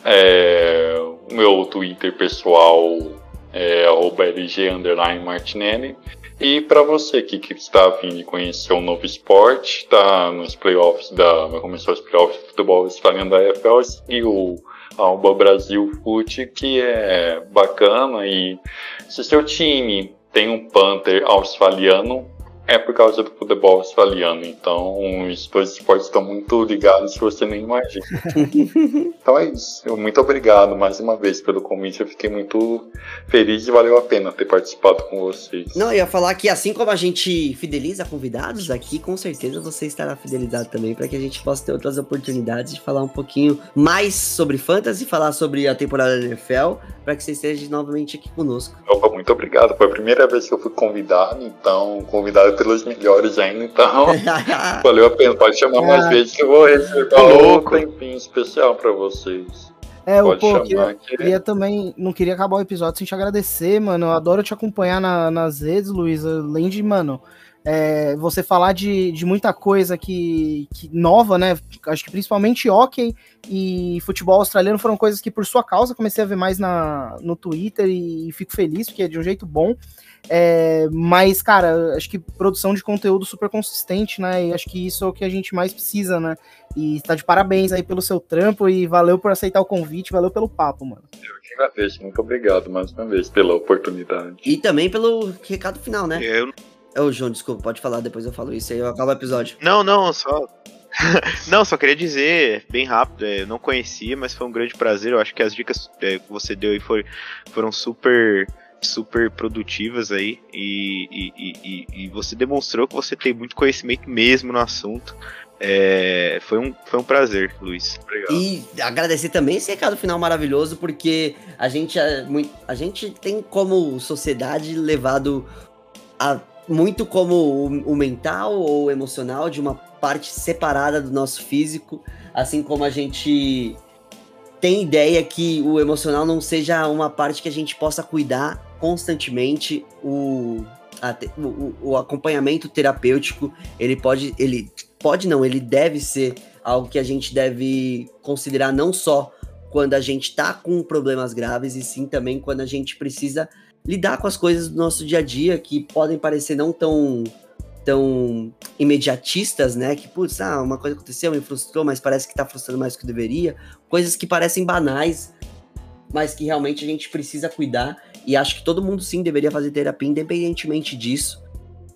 É, o meu Twitter pessoal é arroba LG underline Martinelli. E para você que, que está afim de conhecer um novo esporte, está nos playoffs da. Vai começar os playoffs de futebol australiano da EFL e o Alba Brasil Fute, que é bacana. E se seu time tem um Panther australiano é por causa do futebol australiano. Então, os dois esportes estão muito ligados que você nem imagina. então é isso. Muito obrigado mais uma vez pelo convite. Eu fiquei muito feliz e valeu a pena ter participado com vocês. Não, eu ia falar que assim como a gente fideliza convidados aqui, com certeza você estará fidelizado também para que a gente possa ter outras oportunidades de falar um pouquinho mais sobre fantasy, falar sobre a temporada da NFL, para que você esteja novamente aqui conosco. Opa, muito obrigado. Foi a primeira vez que eu fui convidado, então convidado pelos melhores ainda, então valeu a pena. Pode chamar mais ah. vezes que eu vou reservar um tempinho especial para vocês. É, Pode pô, queria, que... queria, também, não queria acabar o episódio sem te agradecer, mano. Eu adoro te acompanhar na, nas redes, Luiz. Além de, mano, é, você falar de, de muita coisa que, que nova, né? Acho que principalmente hockey e futebol australiano foram coisas que, por sua causa, comecei a ver mais na, no Twitter e, e fico feliz, porque é de um jeito bom. É, mas, cara, acho que produção de conteúdo super consistente, né? E acho que isso é o que a gente mais precisa, né? E tá de parabéns aí pelo seu trampo e valeu por aceitar o convite, valeu pelo papo, mano. Eu que agradeço, muito obrigado mais uma vez pela oportunidade. E também pelo recado final, né? Eu... Ô, João, desculpa, pode falar, depois eu falo isso aí, eu acabo o episódio. Não, não, só. não, só queria dizer, bem rápido, é, eu não conhecia, mas foi um grande prazer. Eu acho que as dicas é, que você deu aí foram, foram super super produtivas aí e, e, e, e, você demonstrou que você tem muito conhecimento mesmo no assunto. É, foi, um, foi um prazer, Luiz. Obrigado. E agradecer também esse recado final maravilhoso, porque a gente, a, a gente tem como sociedade levado a, muito como o, o mental ou emocional de uma parte separada do nosso físico, assim como a gente tem ideia que o emocional não seja uma parte que a gente possa cuidar constantemente o, a, o, o, acompanhamento terapêutico ele pode ele pode não ele deve ser algo que a gente deve considerar não só quando a gente tá com problemas graves e sim também quando a gente precisa lidar com as coisas do nosso dia a dia que podem parecer não tão tão imediatistas, né? Que, putz, ah, uma coisa aconteceu, me frustrou, mas parece que tá frustrando mais do que deveria. Coisas que parecem banais, mas que realmente a gente precisa cuidar. E acho que todo mundo sim deveria fazer terapia, independentemente disso.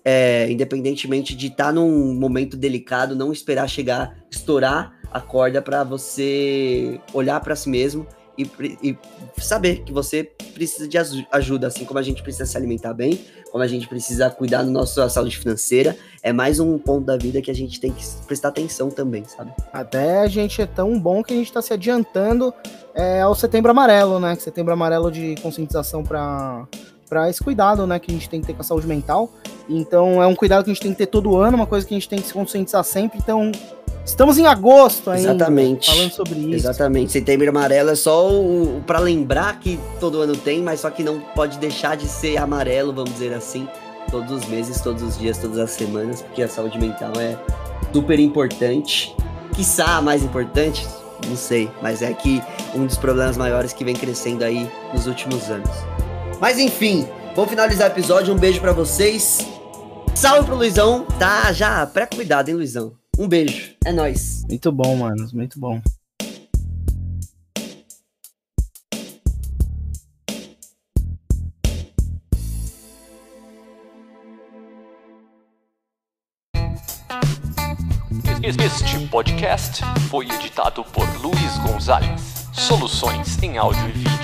É, independentemente de estar tá num momento delicado, não esperar chegar, estourar a corda para você olhar para si mesmo e, e saber que você precisa de ajuda, assim como a gente precisa se alimentar bem, como a gente precisa cuidar da nossa saúde financeira, é mais um ponto da vida que a gente tem que prestar atenção também, sabe? Até a gente é tão bom que a gente está se adiantando é, ao Setembro Amarelo, né? Setembro Amarelo de conscientização para para esse cuidado, né, que a gente tem que ter com a saúde mental. Então é um cuidado que a gente tem que ter todo ano, uma coisa que a gente tem que se conscientizar sempre. Então estamos em agosto ainda, Exatamente. falando sobre isso. Exatamente. Setembro amarelo é só o, o para lembrar que todo ano tem, mas só que não pode deixar de ser amarelo, vamos dizer assim, todos os meses, todos os dias, todas as semanas, porque a saúde mental é super importante. Quiçá a mais importante, não sei, mas é que um dos problemas maiores que vem crescendo aí nos últimos anos. Mas enfim, vamos finalizar o episódio. Um beijo para vocês. Salve pro Luizão. Tá já pré-cuidado, hein, Luizão? Um beijo. É nós. Muito bom, mano. Muito bom. Este podcast foi editado por Luiz Gonzalez. Soluções em áudio e vídeo.